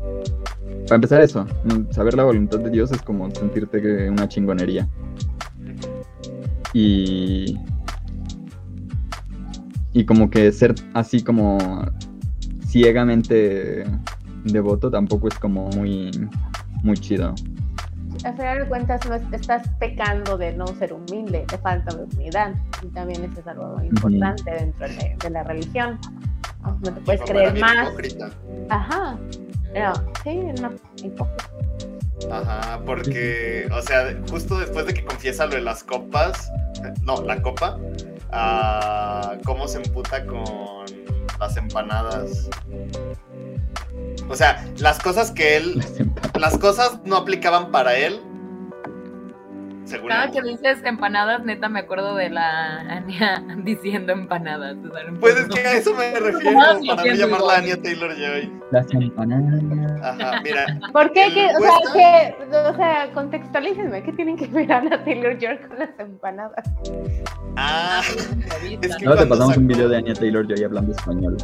para empezar eso, saber la voluntad de Dios es como sentirte una chingonería. Y. Y como que ser así como ciegamente devoto tampoco es como muy, muy chido. Al final de cuentas, no es- estás pecando de no ser humilde, te falta de humildad. Y también eso es algo muy importante dentro de, de la religión. No No te puedes creer más. hipócrita. Ajá. Pero, sí, no, hipócrita. Ajá, porque, o sea, justo después de que confiesa lo de las copas, eh, no, la copa, a cómo se emputa con las empanadas. O sea, las cosas que él, Las cosas no aplicaban para él. Según Cada que dices empanadas, neta me acuerdo de la Anya diciendo empanadas. o sea, no Pues es que a eso me refiero, para no llamarla. Anya Taylor Joy. Las empanadas. Ajá, mira. ¿Por qué? ¿El ¿Qué? O sea, que, o sea, contextualícenme, ¿qué tienen que ver Ana Taylor York con las empanadas? Ah, es que No, te pasamos un video de Anya Taylor Joy hablando español.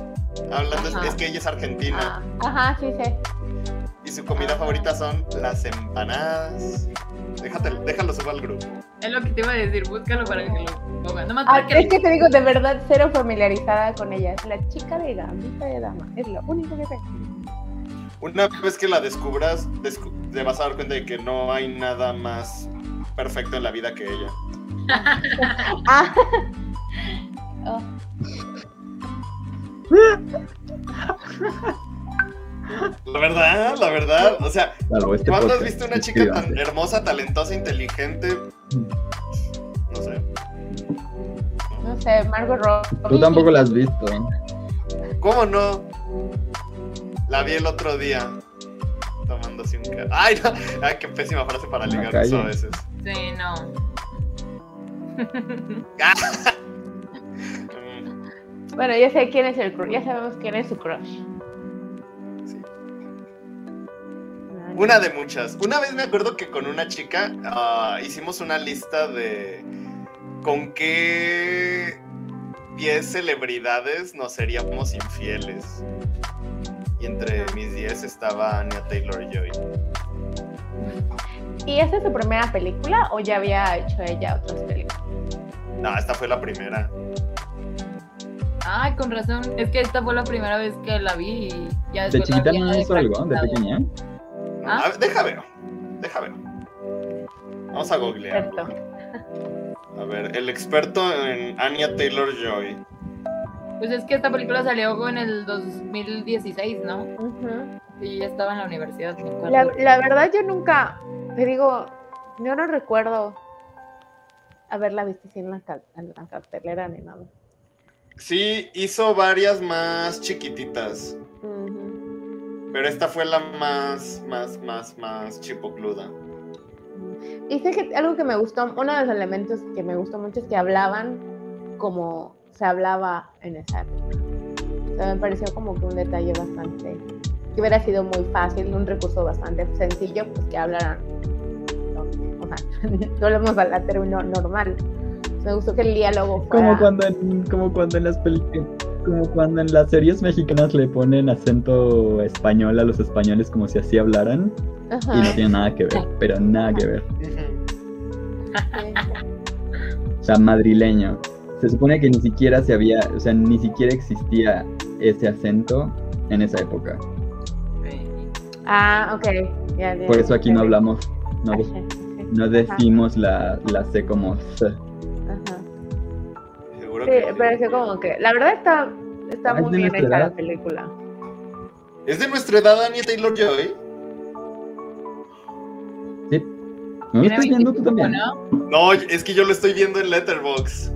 Hablando, es- Ajá. es que ella es argentina Ah, ajá, sí, sí. y su comida favorita son las empanadas. Déjate, déjalo subo al grupo. Es lo que te iba a decir, búscalo para que lo pongan. Nomás Ah, para que es que te digo, de verdad, cero familiarizada con ella. Es la chica de gambita de dama. Es lo único que sé. Una vez que la descubras, descu- te vas a dar cuenta de que no hay nada más perfecto en la vida que ella. Ah. Oh. La verdad, la verdad. O sea, este ¿cuándo has podcast. visto una chica tan hermosa, talentosa, inteligente? No sé. No sé, Margot Robbie. Tú tampoco la has visto. ¿Cómo no? La vi el otro día. Tomándose un ca- Ay, no. Ay, qué pésima frase para la ligar eso a veces. Sí, no. Bueno, ya sé quién es el crush. Ya sabemos quién es su crush. Una de muchas. Una vez me acuerdo que con una chica ah, hicimos una lista de con qué 10 celebridades nos seríamos infieles. Y entre mis 10 estaba Anya Taylor Joy. ¿Y esta es su primera película o ya había hecho ella otras películas? No, esta fue la primera. Ay, con razón. Es que esta fue la primera vez que la vi y ya ¿De chiquita no hizo algo? ¿De pequeña? ¿Ah? A ver, deja ver. Deja ver. Vamos a googlear. A ver, el experto en Anya Taylor Joy. Pues es que esta película salió en el 2016, ¿no? Ujú. Y ya estaba en la universidad. La, la verdad, yo nunca, te digo, yo no recuerdo haberla visto así en la, en la cartelera ni nada. Sí, hizo varias más chiquititas. Ujú. Pero esta fue la más, más, más, más chipocluda. Y sé que algo que me gustó, uno de los elementos que me gustó mucho es que hablaban como se hablaba en esa época. O sea, me pareció como que un detalle bastante, que hubiera sido muy fácil, un recurso bastante sencillo, pues que hablaran, no, o sea, no hablamos al al término normal. Me gustó que el diálogo fuera... Como cuando en, como cuando en las películas, como cuando en las series mexicanas le ponen acento español a los españoles como si así hablaran Ajá, y no tiene nada que ver, pero nada que ver. O sea, madrileño. Se supone que ni siquiera se había, o sea, ni siquiera existía ese acento en esa época. Ah, ok. Por eso aquí no hablamos, no, no decimos la, la C como C. Sí, como que. La verdad está, está Ah, es muy bien hecha la película. ¿Es de nuestra edad Anya Taylor Joy? ¿Sí? ¿No lo estás viendo tú 25, también? ¿no? No, es que yo lo estoy viendo en Letterboxd.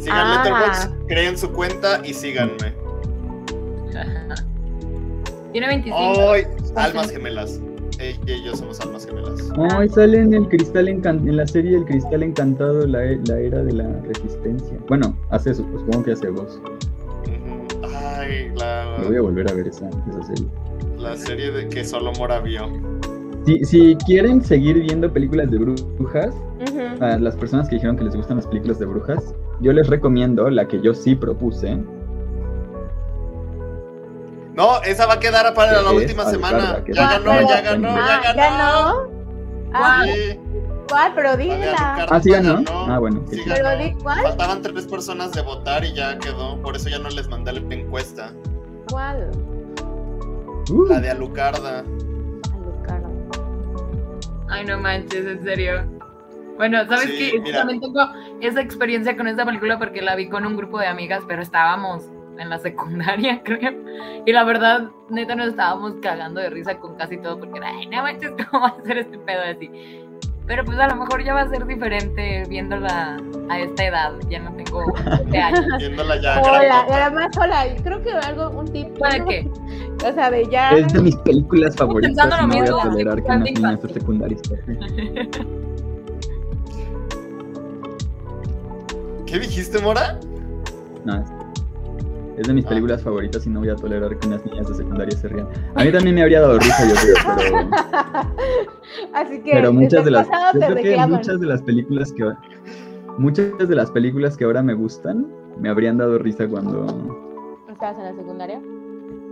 Sigan Ah. Letterboxd, creen su cuenta y síganme. Tiene 25. ¡Ay! Almas gemelas. Ella y yo somos almas gemelas. Ay, sale en el cristal encan- en la serie El Cristal Encantado, la, e- la era de la resistencia. Bueno, hace eso, supongo que hace. Ujú. Ay, la, Me voy a volver a ver esa, esa serie. la serie de que solo Mora vio. Si, si quieren seguir viendo películas de brujas, a las personas que dijeron que les gustan las películas de brujas, yo les recomiendo la que yo sí propuse. No, esa va a quedar para la última semana. Ya ganó, ya que ganó, ya Ah, ganó. ¿ganó? Ah, ¿cuál? Pero la de dígela. Alucarda Ah, sí ganó. ganó. Ah, bueno. Sí. Pero ganó. di cuál. Faltaban tres personas de votar y ya quedó. Por eso ya no les mandé la encuesta. ¿Cuál? Uh, La de Alucarda. Alucarda. Ay, no manches, en serio. Bueno, ¿sabes Sí, qué? mira. También tengo esa experiencia con esta película porque la vi con un grupo de amigas, pero estábamos en la secundaria, creo. Y la verdad, neta, nos estábamos cagando de risa con casi todo porque era, ay, no manches, ¿cómo va a ser este pedo así? Pero pues a lo mejor ya va a ser diferente viéndola a esta edad. Ya no tengo 20 años. Viéndola ya. Hola, además, hola, creo que algo, un tip. ¿Para qué? O sea, de ya. Es de mis películas favoritas pensando lo no voy mismo, a tolerar que de secundaria. ¿Qué dijiste, Mora? No, es- de mis películas favoritas y no voy a tolerar que unas niñas de secundaria se rían. A mí también me habría dado risa, yo creo, pero, Así que. pero muchas de las, yo creo que muchas de las películas que muchas de las películas que ahora me gustan me habrían dado risa cuando, ¿Estabas en la secundaria?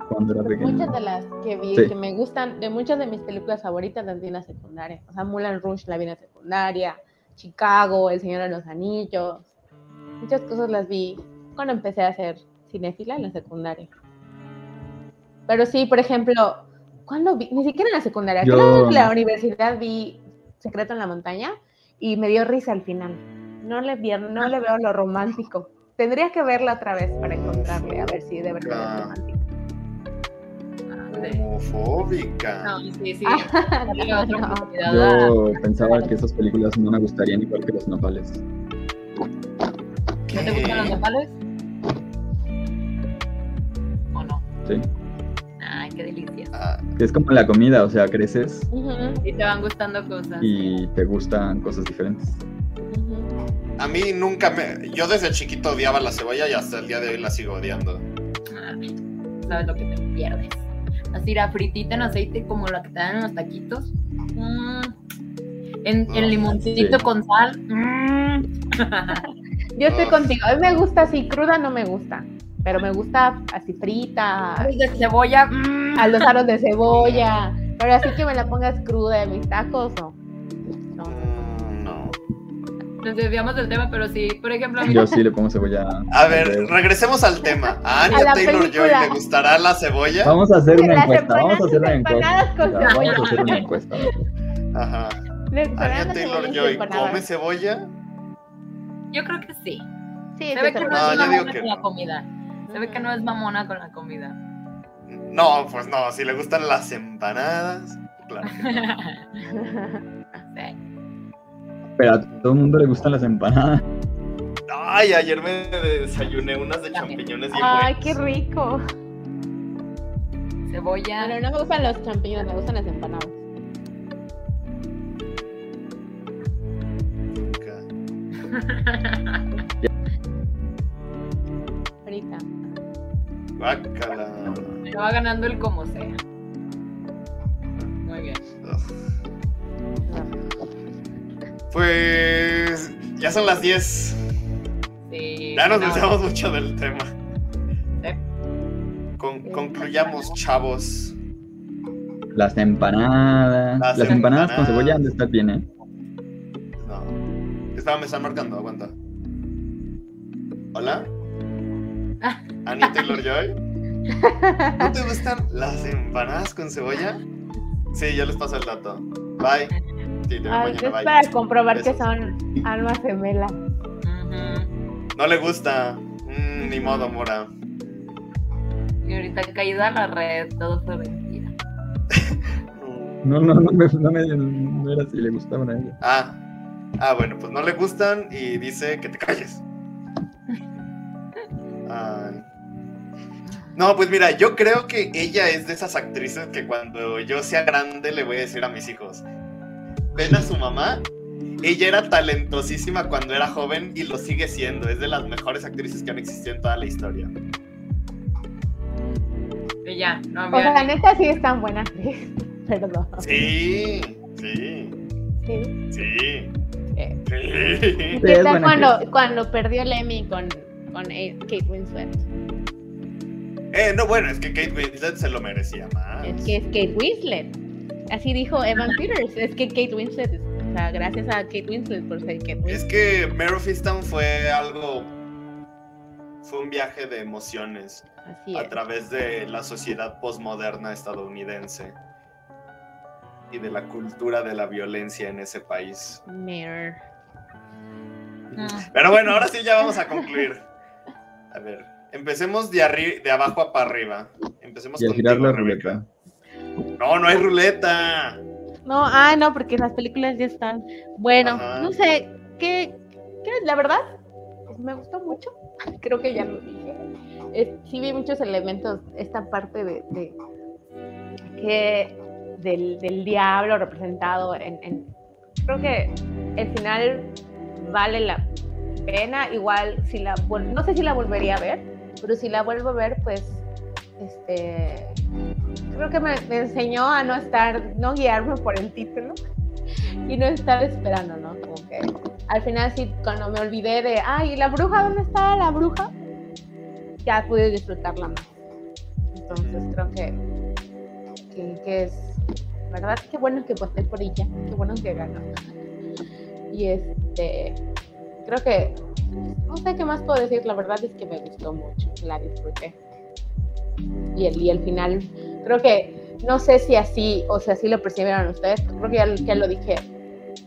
cuando era pequeño. muchas de las que vi, Sí. que me gustan, de muchas de mis películas favoritas las vi en la secundaria. O sea, Mulan Rouge la vi en la secundaria, Chicago, El Señor de los Anillos. Muchas cosas las vi cuando empecé a ser cinéfila en la secundaria. Pero sí, por ejemplo, ¿cuándo vi? Ni siquiera en la secundaria. Yo- Creo que en la universidad vi Secreto en la Montaña y me dio risa al final. No le, vi- no le veo lo romántico. Tendría que verla otra vez para encontrarle, a ver si de verdad Ah. es romántico. Homofóbica. No, sí, sí. Ah, no. a- Yo pensaba que esas películas no me gustarían igual que los nopales. ¿No te gustan los nopales? Sí. Ay, qué delicia. Ah, es como la comida, o sea, creces Y te van gustando cosas. y te gustan cosas diferentes. a mí nunca me. Yo desde chiquito odiaba la cebolla y hasta el día de hoy la sigo odiando. Ay, sabes lo que te pierdes. Así la fritita en aceite como la que te dan en los taquitos. Mm. En, Ah, en limoncito sí. con sal. Mm. Yo estoy contigo. A mí me gusta así, cruda no me gusta. Pero me gusta así frita, Aros de cebolla. mm. a los aros de cebolla. Pero así que me la pongas cruda en mis tacos, no. No. Mm, no. Nos desviamos del tema, pero sí, por ejemplo, a mí Yo sí le pongo cebolla. A ver, regresemos al tema. ¿A A Anya la Taylor Joy película. le gustará la cebolla? Vamos a hacer una encuesta. Vamos a hacer una encuesta. con Ya, Vamos a hacer una encuesta. Ajá. ¿Le gustarán Anya Taylor Joy come cebolla. yo creo que sí. Sí, Se sí, ve que no. No, es yo digo que con no. la comida. Se ve que no es mamona con la comida. No, pues no, si le gustan las empanadas. Claro. que no. Sí. Pero a todo el mundo le gustan las empanadas. Ay, ayer me desayuné unas de También. champiñones bien Ay, buenas. qué rico. Cebolla. Pero no me gustan los champiñones, me gustan las empanadas. Guácala. Me va ganando el como sea. Muy bien. Pues ya son las 10. Sí. Ya nos no. desviamos mucho del tema. Sí. Con- concluyamos, chavos. Las empanadas. Las Las, empanadas con cebolla han de estar bien, ¿eh? No. Me están marcando, aguanta. ¿Hola? Ah. ¿Anya Taylor Joy? ¿No te gustan las empanadas con cebolla? Sí, yo les paso el dato. Bye. Sí, te veo Ay, mañana, es bye. para comprobar que son almas gemelas. No le gusta. Mm, ni modo, Mora. Y ahorita caída a la red, todo fue mentira. No, no, no, me, no, me, no era así, le gustaban a ella. Ah. Ah, bueno, pues no le gustan y dice que te calles. Ay. No, pues mira, yo creo que ella es de esas actrices que cuando yo sea grande le voy a decir a mis hijos, ven a su mamá, ella era talentosísima cuando era joven y lo sigue siendo, es de las mejores actrices que han existido en toda la historia. Y ya, no O sea, había. la neta sí es tan buena actriz. Perdón. Sí, sí, Sí. sí. Eh, sí. ¿Y Sí, qué es tal buena cuando, actriz. cuando perdió el Emmy con, con Kate Winslet? Eh, no, bueno, es que Kate Winslet se lo merecía más. Es que es Kate Winslet. Así dijo Evan Peters. Es que Kate Winslet. O sea, gracias a Kate Winslet por ser Kate Es Winslet. que Mare of Easttown fue algo. Fue un viaje de emociones Así a es. través de la sociedad postmoderna estadounidense y de la cultura de la violencia en ese país. Mm. Pero bueno, ahora sí ya vamos a concluir. A ver, empecemos de, arri- de abajo a para arriba. Empecemos Y a contigo, girar la Rebeca. ruleta. No, no hay ruleta. No, ah, no, porque las películas ya están. Bueno, no sé, ¿qué, qué, la verdad, pues me gustó mucho. Creo que ya lo dije. sí vi muchos elementos, esta parte de, que del, del, diablo representado en, en, creo que el final vale la pena. Igual, si la no sé si la volvería a ver, pero si la vuelvo a ver, pues este creo que me, enseñó a no estar, no guiarme por el título y no estar esperando, ¿no? Como que al final sí, cuando me olvidé de, ay, ¿la bruja? ¿Dónde estaba la bruja? Ya pude disfrutarla más. Entonces creo que, que, es, ¿verdad? Qué bueno que voté por ella, qué bueno que ganó. Y este, creo que, no sé qué más puedo decir, la verdad es que me gustó mucho, la disfruté. Y el, y el final Creo que, no sé si así, o si así lo percibieron ustedes, creo que ya, ya lo dije.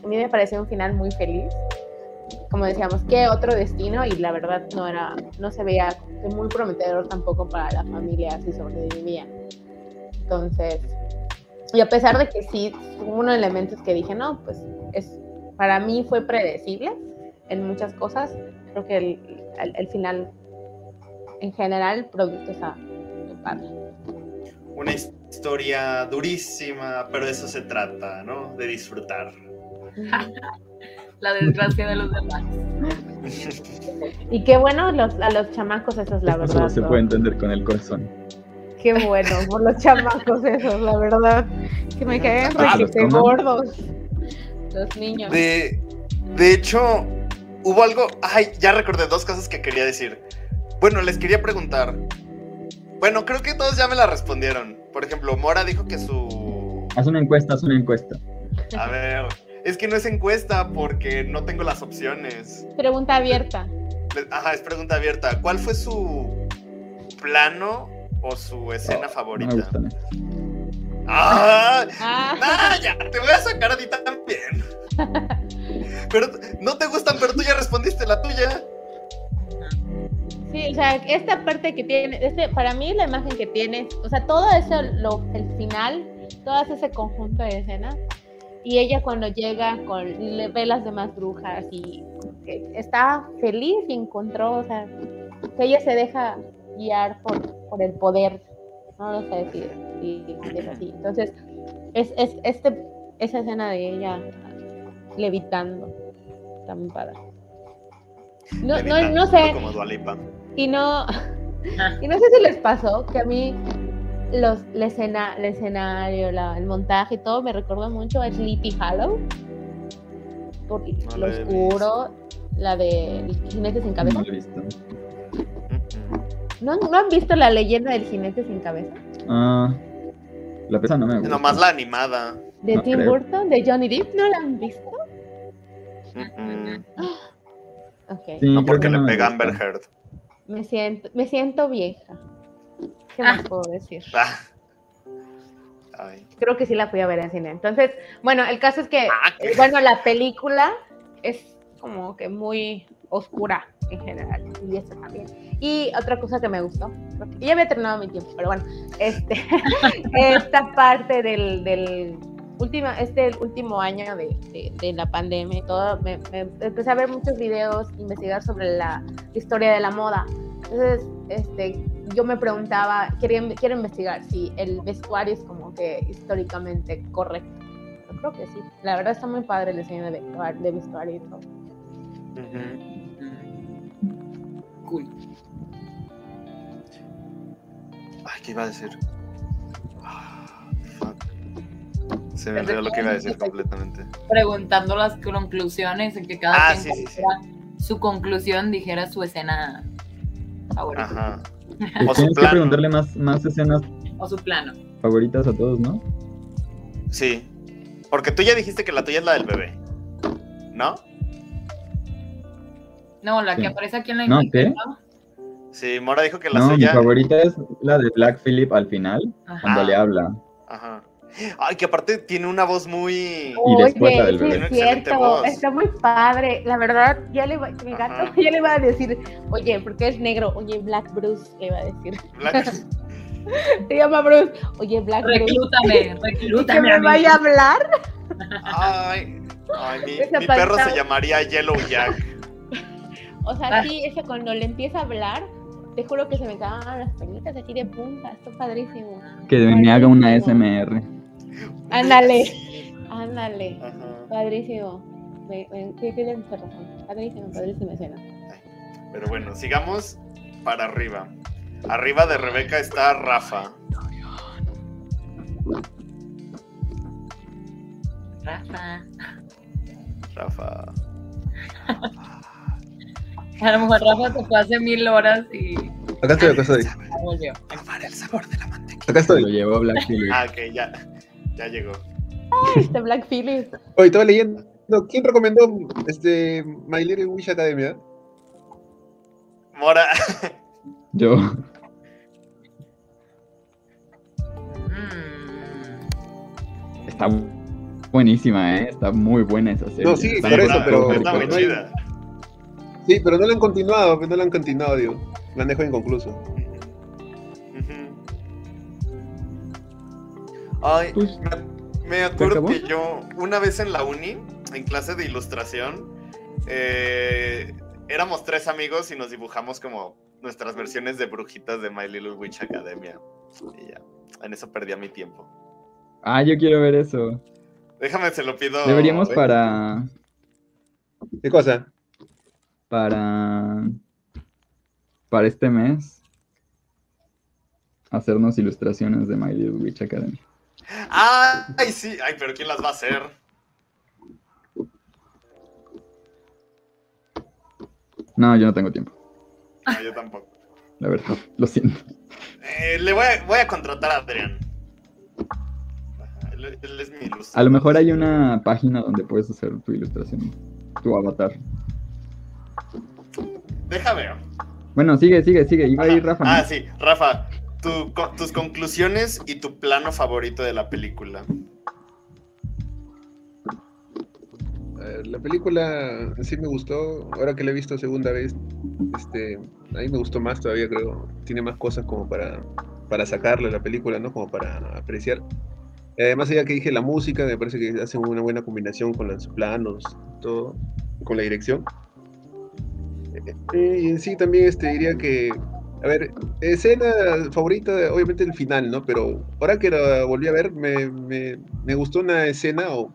A mí me pareció un final muy feliz. Como decíamos, qué otro destino y la verdad no era, no se veía muy prometedor tampoco para la familia si sobrevivían. Entonces, y a pesar de que sí, hubo unos elementos que dije, no, pues es, para mí fue predecible en muchas cosas, creo que el, el, final, en general, el producto está muy padre una historia durísima, pero de eso se trata, ¿no? De disfrutar. La desgracia de los demás. y qué bueno los, a los chamacos esos, la verdad. Eso se puede entender con el corazón. Qué bueno, por los chamacos esos, la verdad. Que me caen ah, gordos. Los niños. De, de hecho, hubo algo. Ay, ya recordé dos cosas que quería decir. Bueno, les quería preguntar. Bueno, creo que todos ya me la respondieron. Por ejemplo, Mora dijo que su. Haz una encuesta, haz una encuesta. A ver, es que no es encuesta porque no tengo las opciones. Pregunta abierta. Ajá, es pregunta abierta. ¿Cuál fue su plano o su escena favorita? No me ¡Ah! ah. ya! Te voy a sacar a ti también. pero no te gustan, pero tú ya respondiste la tuya. Sí, o sea, esta parte que tiene, este, para mí la imagen que tiene, o sea, todo eso, lo, el final, todo ese conjunto de escenas, y ella cuando llega con, le ve las demás brujas y está feliz y encontró, o sea, que ella se deja guiar por, por el poder, no lo sé si, es así. Entonces, es, es, este, esa escena de ella levitando, muy padre. No, no, no sé. Y no, y no sé si les pasó que a mí los, la escena, el escenario, la, el montaje y todo me recuerda mucho a Sleepy Hollow. Por lo oscuro, la de Jinete sin cabeza. No, ¿No, han visto la leyenda del jinete sin cabeza? Ah, la pesa no me gusta. Nomás la animada. ¿De Tim Burton? ¿De Johnny Depp? ¿No la han visto? Okay. no porque le pega Amber Heard. Me siento, me siento vieja. ¿Qué más ah. puedo decir? Ah. Creo que sí la fui a ver en cine. Entonces, bueno, el caso es que, ah, eh, bueno, la película es como que muy oscura en general. Y esto también. Y otra cosa que me gustó, ya había terminado mi tiempo, pero bueno, este, esta parte del, del última, este último año de, de, la pandemia y todo, me, empecé a ver muchos videos, investigar sobre la historia de la moda. Entonces, este, yo me preguntaba, quiero, quiero investigar si el vestuario es como que históricamente correcto. Yo creo que sí. La verdad está muy padre el diseño de vestuario, de vestuario y todo. Cool. Ay, ¿qué iba a decir? Se me olvidó lo que iba a decir completamente. Preguntando las conclusiones, en que cada ah, quien su conclusión dijera su escena favorita. Ajá. O Tienes que preguntarle más, más escenas. O su plano. Favoritas a todos, ¿no? Sí. Porque tú ya dijiste que la tuya es la del bebé. ¿No? No, la que aparece aquí en la ¿No, qué? Sí, Mora dijo que la no, suya. Mi favorita es la de Black Phillip al final, cuando le habla. Ajá. Ay, que aparte tiene una voz muy. Oye, es cierto, está muy padre. La verdad, ya le va, mi gato ya le va a decir, oye, porque es negro, oye, Black Bruce, le va a decir. Se llama Bruce. Oye, Black Reclútame, reclútame. ¿Que me vaya a hablar? Ay, ay mi, perro se llamaría Yellow Jack. O sea, Ah. sí, ese cuando le empieza a hablar, te juro que se me cagan las pelitas aquí de punta. Esto es padrísimo. Que me haga una Padrísimo. SMR. Ándale, ándale. Ajá. Padrísimo. Me, me, sí, tienes razón. Padrísimo, padrísima escena. Pero bueno, sigamos para arriba. Arriba de Rebeca está Rafa. Rafa. Rafa. A lo mejor Rafa se fue hace mil horas y Acá estoy, acá estoy. volvió. Para el sabor de la manteca. Acá Lo estoy. llevó Black Phillip. Ah, ok, ya. Ya llegó. Este Black Phillip. Hoy estaba leyendo. ¿Quién recomendó este My Little Wish Academia? Mora. Yo. Mm. Está buenísima, ¿eh? Está muy buena esa serie. No, sí, Está por eso, pero- Está muy chida. Sí, pero no lo han continuado, no lo han continuado, digo. Lo han dejado inconcluso. Ay, Pues, me, me acuerdo que yo, una vez en la uni, en clase de ilustración, eh, éramos tres amigos y nos dibujamos como nuestras versiones de brujitas de My Little Witch Academia. Y ya, en eso perdía mi tiempo. Ah, yo quiero ver eso. Déjame, se lo pido. Deberíamos eh, para. ¿Qué cosa? Para. Para este mes. Hacernos ilustraciones de My Little Witch Academy. Ay, sí. Ay, pero ¿quién las va a hacer? No, yo no tengo tiempo. No, yo tampoco. La verdad, lo siento. Eh, le voy a, voy a contratar a Adrián. Él, él es mi. A lo mejor hay una página donde puedes hacer tu ilustración, tu avatar. Deja ver. Bueno, sigue, sigue, sigue. Iba a ir Ajá. Rafa. ¿no? Ah, sí, Rafa, tu- co- tus conclusiones y tu plano favorito de la película. Eh, La película sí me gustó, ahora que la he visto segunda vez, este, a mí me gustó más todavía, creo. Tiene más cosas como para, para sacarle a la película, ¿no? Como para apreciar. Eh, Además, ya que dije la música, me parece que hace una buena combinación con los planos, todo, con la dirección. Eh, y en sí también este, diría que, a ver, escena favorita, obviamente el final, ¿no? Pero ahora que la volví a ver, me, me, me gustó una escena o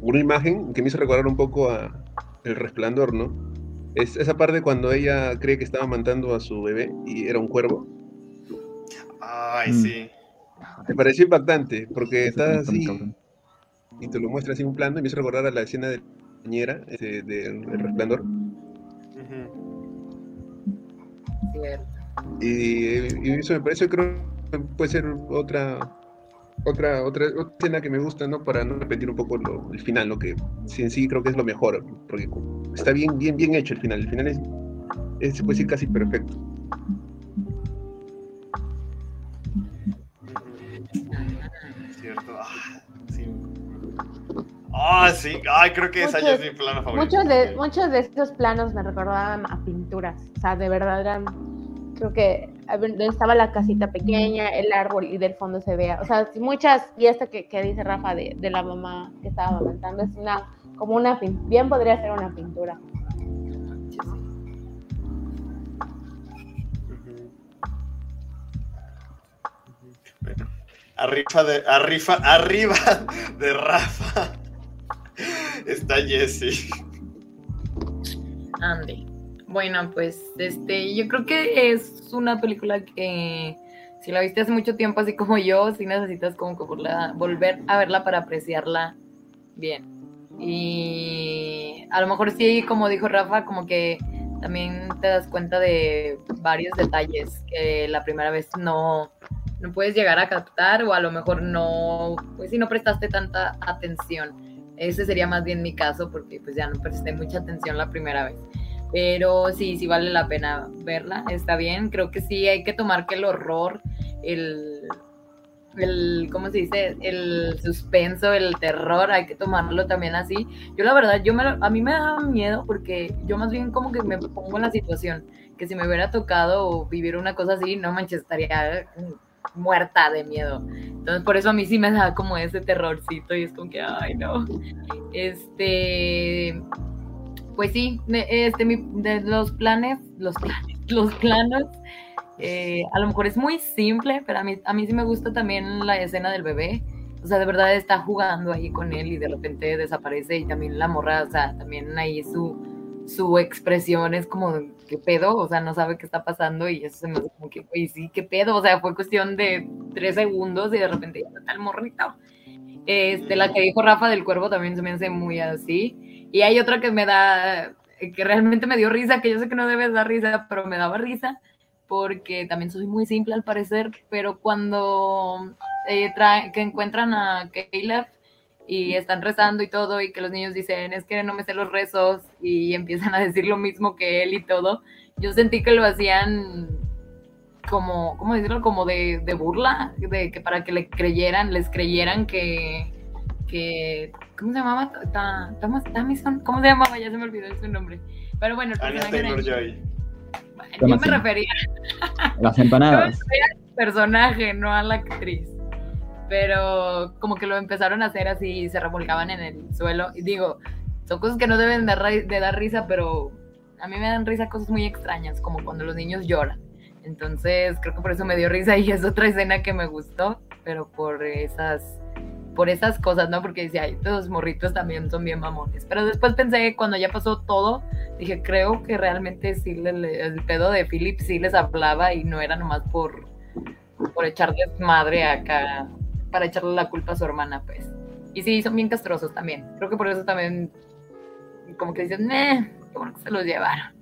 una imagen que me hizo recordar un poco a El Resplandor, ¿no? Es esa parte cuando ella cree que estaba matando a su bebé y era un cuervo. Ay, Mm. sí. Me pareció impactante porque está así y te lo muestra así un plano y me hizo recordar a la escena de la niñera este, de El Resplandor. Y, eso me parece, creo puede ser otra otra otra escena que me gusta, ¿no? Para no repetir un poco lo- el final, lo que en sí creo que es lo mejor, porque está bien bien bien hecho el final. El final es, es puede decir casi perfecto. Ah, sí. Ay, creo que esa ya es mi plano favorito. Muchos de, muchos de estos planos me recordaban a pinturas. O sea, de verdad eran. Creo que estaba la casita pequeña, el árbol y del fondo se vea. O sea, muchas. Y esto que, que dice Rafa de, de la mamá que estaba amamantando es una. Como una. Bien podría ser una pintura. Bueno, arriba de, arriba, arriba de Rafa está Jesse. Andy. Bueno, pues este, yo creo que es una película que si la viste hace mucho tiempo, así como yo, sí necesitas como que volverla- volver a verla para apreciarla bien. Y a lo mejor sí, como dijo Rafa, como que también te das cuenta de varios detalles que la primera vez no, no puedes llegar a captar o a lo mejor no, pues si no prestaste tanta atención. Ese sería más bien mi caso porque pues ya no presté mucha atención la primera vez. Pero sí, sí vale la pena verla, está bien. Creo que sí hay que tomar que el horror, el, el ¿cómo se dice? El suspenso, el terror, hay que tomarlo también así. Yo la verdad, yo me, a mí me da miedo porque yo más bien como que me pongo en la situación. ¿Qué que si me hubiera tocado vivir una cosa así, no manches, muerta de miedo. Entonces, por eso a mí sí me da como ese terrorcito y es como que, ay, no. Este, pues sí, este, de los planes, los planes, los planos, eh, a lo mejor es muy simple, pero a mí, a mí sí me gusta también la escena del bebé. O sea, de verdad está jugando ahí con él y de repente desaparece y también la morra, o sea, también ahí su, su expresión es como, ¿qué pedo? O sea, no sabe qué está pasando y eso se me hace como que, oye, sí, ¿qué pedo? O sea, fue cuestión de tres segundos y de repente ya está el morrito. Este, la que dijo Rafa del Cuervo también se me hace muy así. Y hay otra que me da, que realmente me dio risa, que yo sé que no debe dar risa, pero me daba risa, porque también soy muy simple al parecer, pero cuando eh, que encuentran a Caleb y están rezando y todo, y que los niños dicen, es que no me sé los rezos, y empiezan a decir lo mismo que él y todo, yo sentí que lo hacían como, ¿cómo decirlo? Como de, de burla, de que para que le creyeran, les creyeran que, que ¿cómo se llamaba? Tamison, ¿cómo se llamaba? Ya se me olvidó su nombre. Pero bueno, el personaje yo me refería. Las empanadas. Yo me al personaje, no a la actriz pero como que lo empezaron a hacer así y se revolcaban en el suelo. Y digo, son cosas que no deben de, de dar risa, pero a mí me dan risa cosas muy extrañas, como cuando los niños lloran. Entonces creo que por eso me dio risa y es otra escena que me gustó, pero por esas, por esas cosas, ¿no? Porque decía, ay, los morritos también son bien mamones. Pero después pensé, cuando ya pasó todo, dije, creo que realmente sí el pedo de Philip sí les hablaba y no era nomás por, por echarles madre acá para echarle la culpa a su hermana, pues. Y sí, son bien castrosos también. Creo que por eso también, como que dicen, eh, qué bueno que se los llevaron.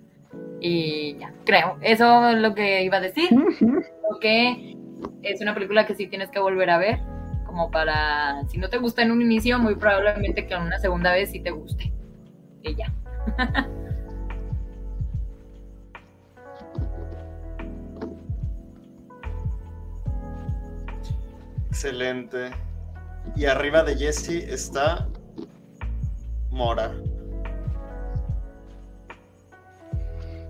Y ya, creo. Eso es lo que iba a decir. Creo que es una película que sí tienes que volver a ver, como para, si no te gusta en un inicio, muy probablemente que en una segunda vez sí te guste. Y ya. Excelente. Y arriba de Jesse está Mora.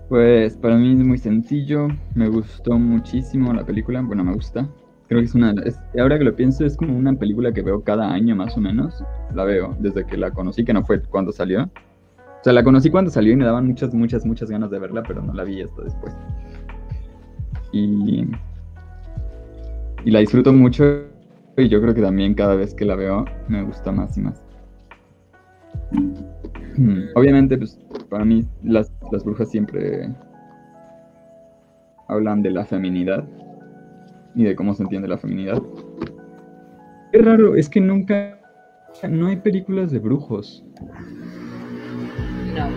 Pues para mí es muy sencillo, me gustó muchísimo la película, bueno, me gusta. Creo que es una, ahora que lo pienso, es como una película que veo cada año más o menos. La veo desde que la conocí, que no fue cuando salió. O sea, la conocí cuando salió y me daban muchas, muchas, muchas ganas de verla, pero no la vi hasta después. Y, y la disfruto mucho y yo creo que también cada vez que la veo me gusta más y más. Hmm, obviamente, pues para mí las, las brujas siempre hablan de la feminidad y de cómo se entiende la feminidad. Qué raro, es que nunca, no hay películas de brujos. No.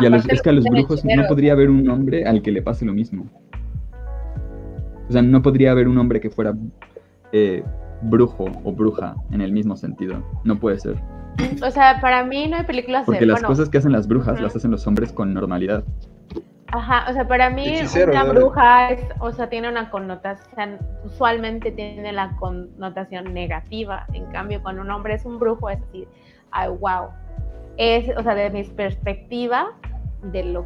Y a los, es que a los brujos no podría haber un hombre al que le pase lo mismo. O sea, no podría haber un hombre que fuera eh, brujo o bruja en el mismo sentido. No puede ser. O sea, para mí no hay películas Porque las cosas que hacen las brujas las hacen los hombres con normalidad. Ajá, o sea, para mí una bruja es, o sea, tiene una connotación, usualmente tiene la connotación negativa. En cambio, cuando un hombre es un brujo es decir, ay, wow. Es, o sea, de mi perspectiva, de lo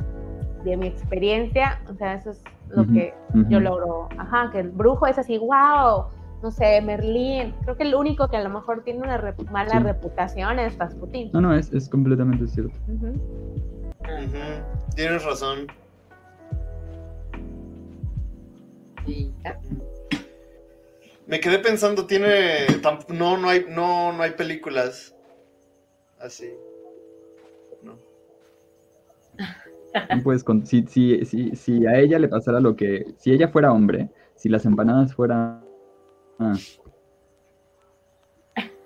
de mi experiencia, o sea, eso es lo que yo logro. Ajá, que el brujo es así, wow, no sé, Merlín. Creo que el único que a lo mejor tiene una mala reputación es Rasputin. No, no, es, es completamente cierto. Tienes razón. Me quedé pensando, tiene. No, no hay, no, no hay películas así. No. Pues si, si, si, si a ella le pasara lo que. Si ella fuera hombre, si las empanadas fueran Ah.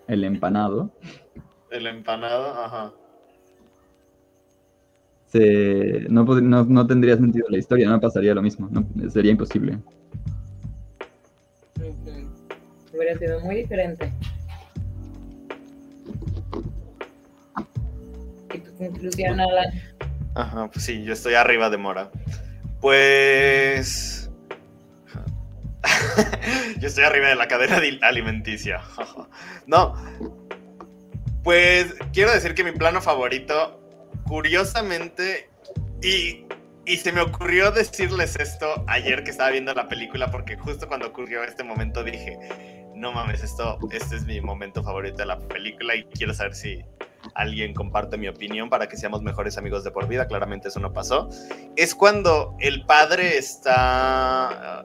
El empanado. El empanado, ajá. no, no, tendría sentido la historia, no pasaría lo mismo, sería imposible. Hubiera sido muy diferente. ¿Y tu conclusión, Alan? Ajá, pues sí, yo estoy arriba de Mora. Pues Yo estoy arriba de la cadena alimenticia. no. Pues quiero decir que mi plano favorito, curiosamente, y, y se me ocurrió decirles esto ayer que estaba viendo la película, porque justo cuando ocurrió este momento dije, no mames, esto, este es mi momento favorito de la película y quiero saber si alguien comparte mi opinión para que seamos mejores amigos de por vida. Claramente eso no pasó. Es cuando el padre está,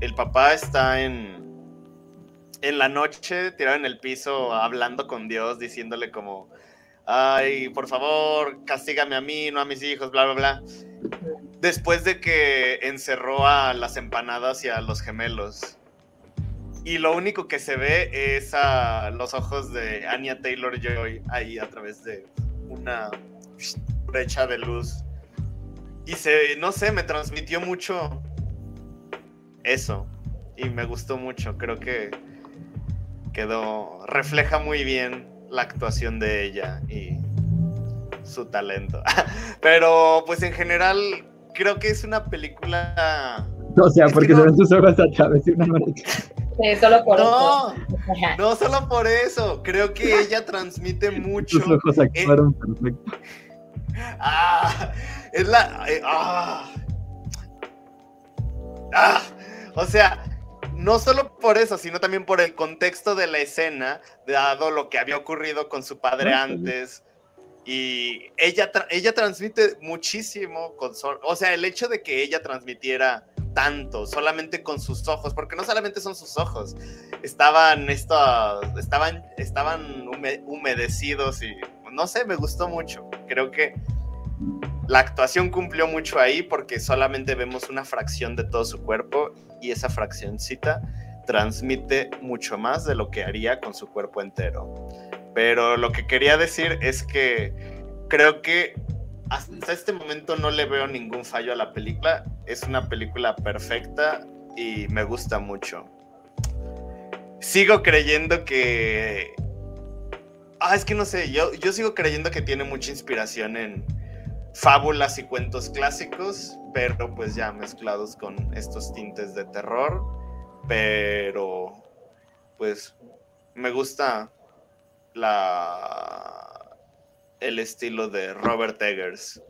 el papá está en, en la noche tirado en el piso hablando con Dios, diciéndole como, ay, por favor, castígame a mí, no a mis hijos, bla, bla, bla después de que encerró a las empanadas y a los gemelos. Y lo único que se ve es a los ojos de Anya Taylor Joy ahí a través de una brecha de luz. Y se, no sé, me transmitió mucho eso. Y me gustó mucho. Creo que quedó, refleja muy bien la actuación de ella y su talento. Pero pues en general creo que es una película... O sea, porque se ven sus ojos a través de una Sí, solo por no, eso. No, solo por eso. Creo que ella transmite mucho. Sus ojos actuaron perfecto. Ah, es la. Eh, ah, ah, o sea, no solo por eso, sino también por el contexto de la escena, dado lo que había ocurrido con su padre antes y ella, ella transmite muchísimo, con o sea, el hecho de que ella transmitiera tanto solamente con sus ojos, porque no solamente son sus ojos, estaban estos, estaban, estaban humedecidos y no sé, me gustó mucho. Creo que la actuación cumplió mucho ahí porque solamente vemos una fracción de todo su cuerpo y esa fraccióncita transmite mucho más de lo que haría con su cuerpo entero. Pero lo que quería decir es que creo que hasta este momento no le veo ningún fallo a la película. Es una película perfecta y me gusta mucho. Sigo creyendo que... Ah, es que no sé, yo, yo sigo creyendo que tiene mucha inspiración en fábulas y cuentos clásicos, pero pues ya mezclados con estos tintes de terror. Pero pues me gusta la, el estilo de Robert Eggers.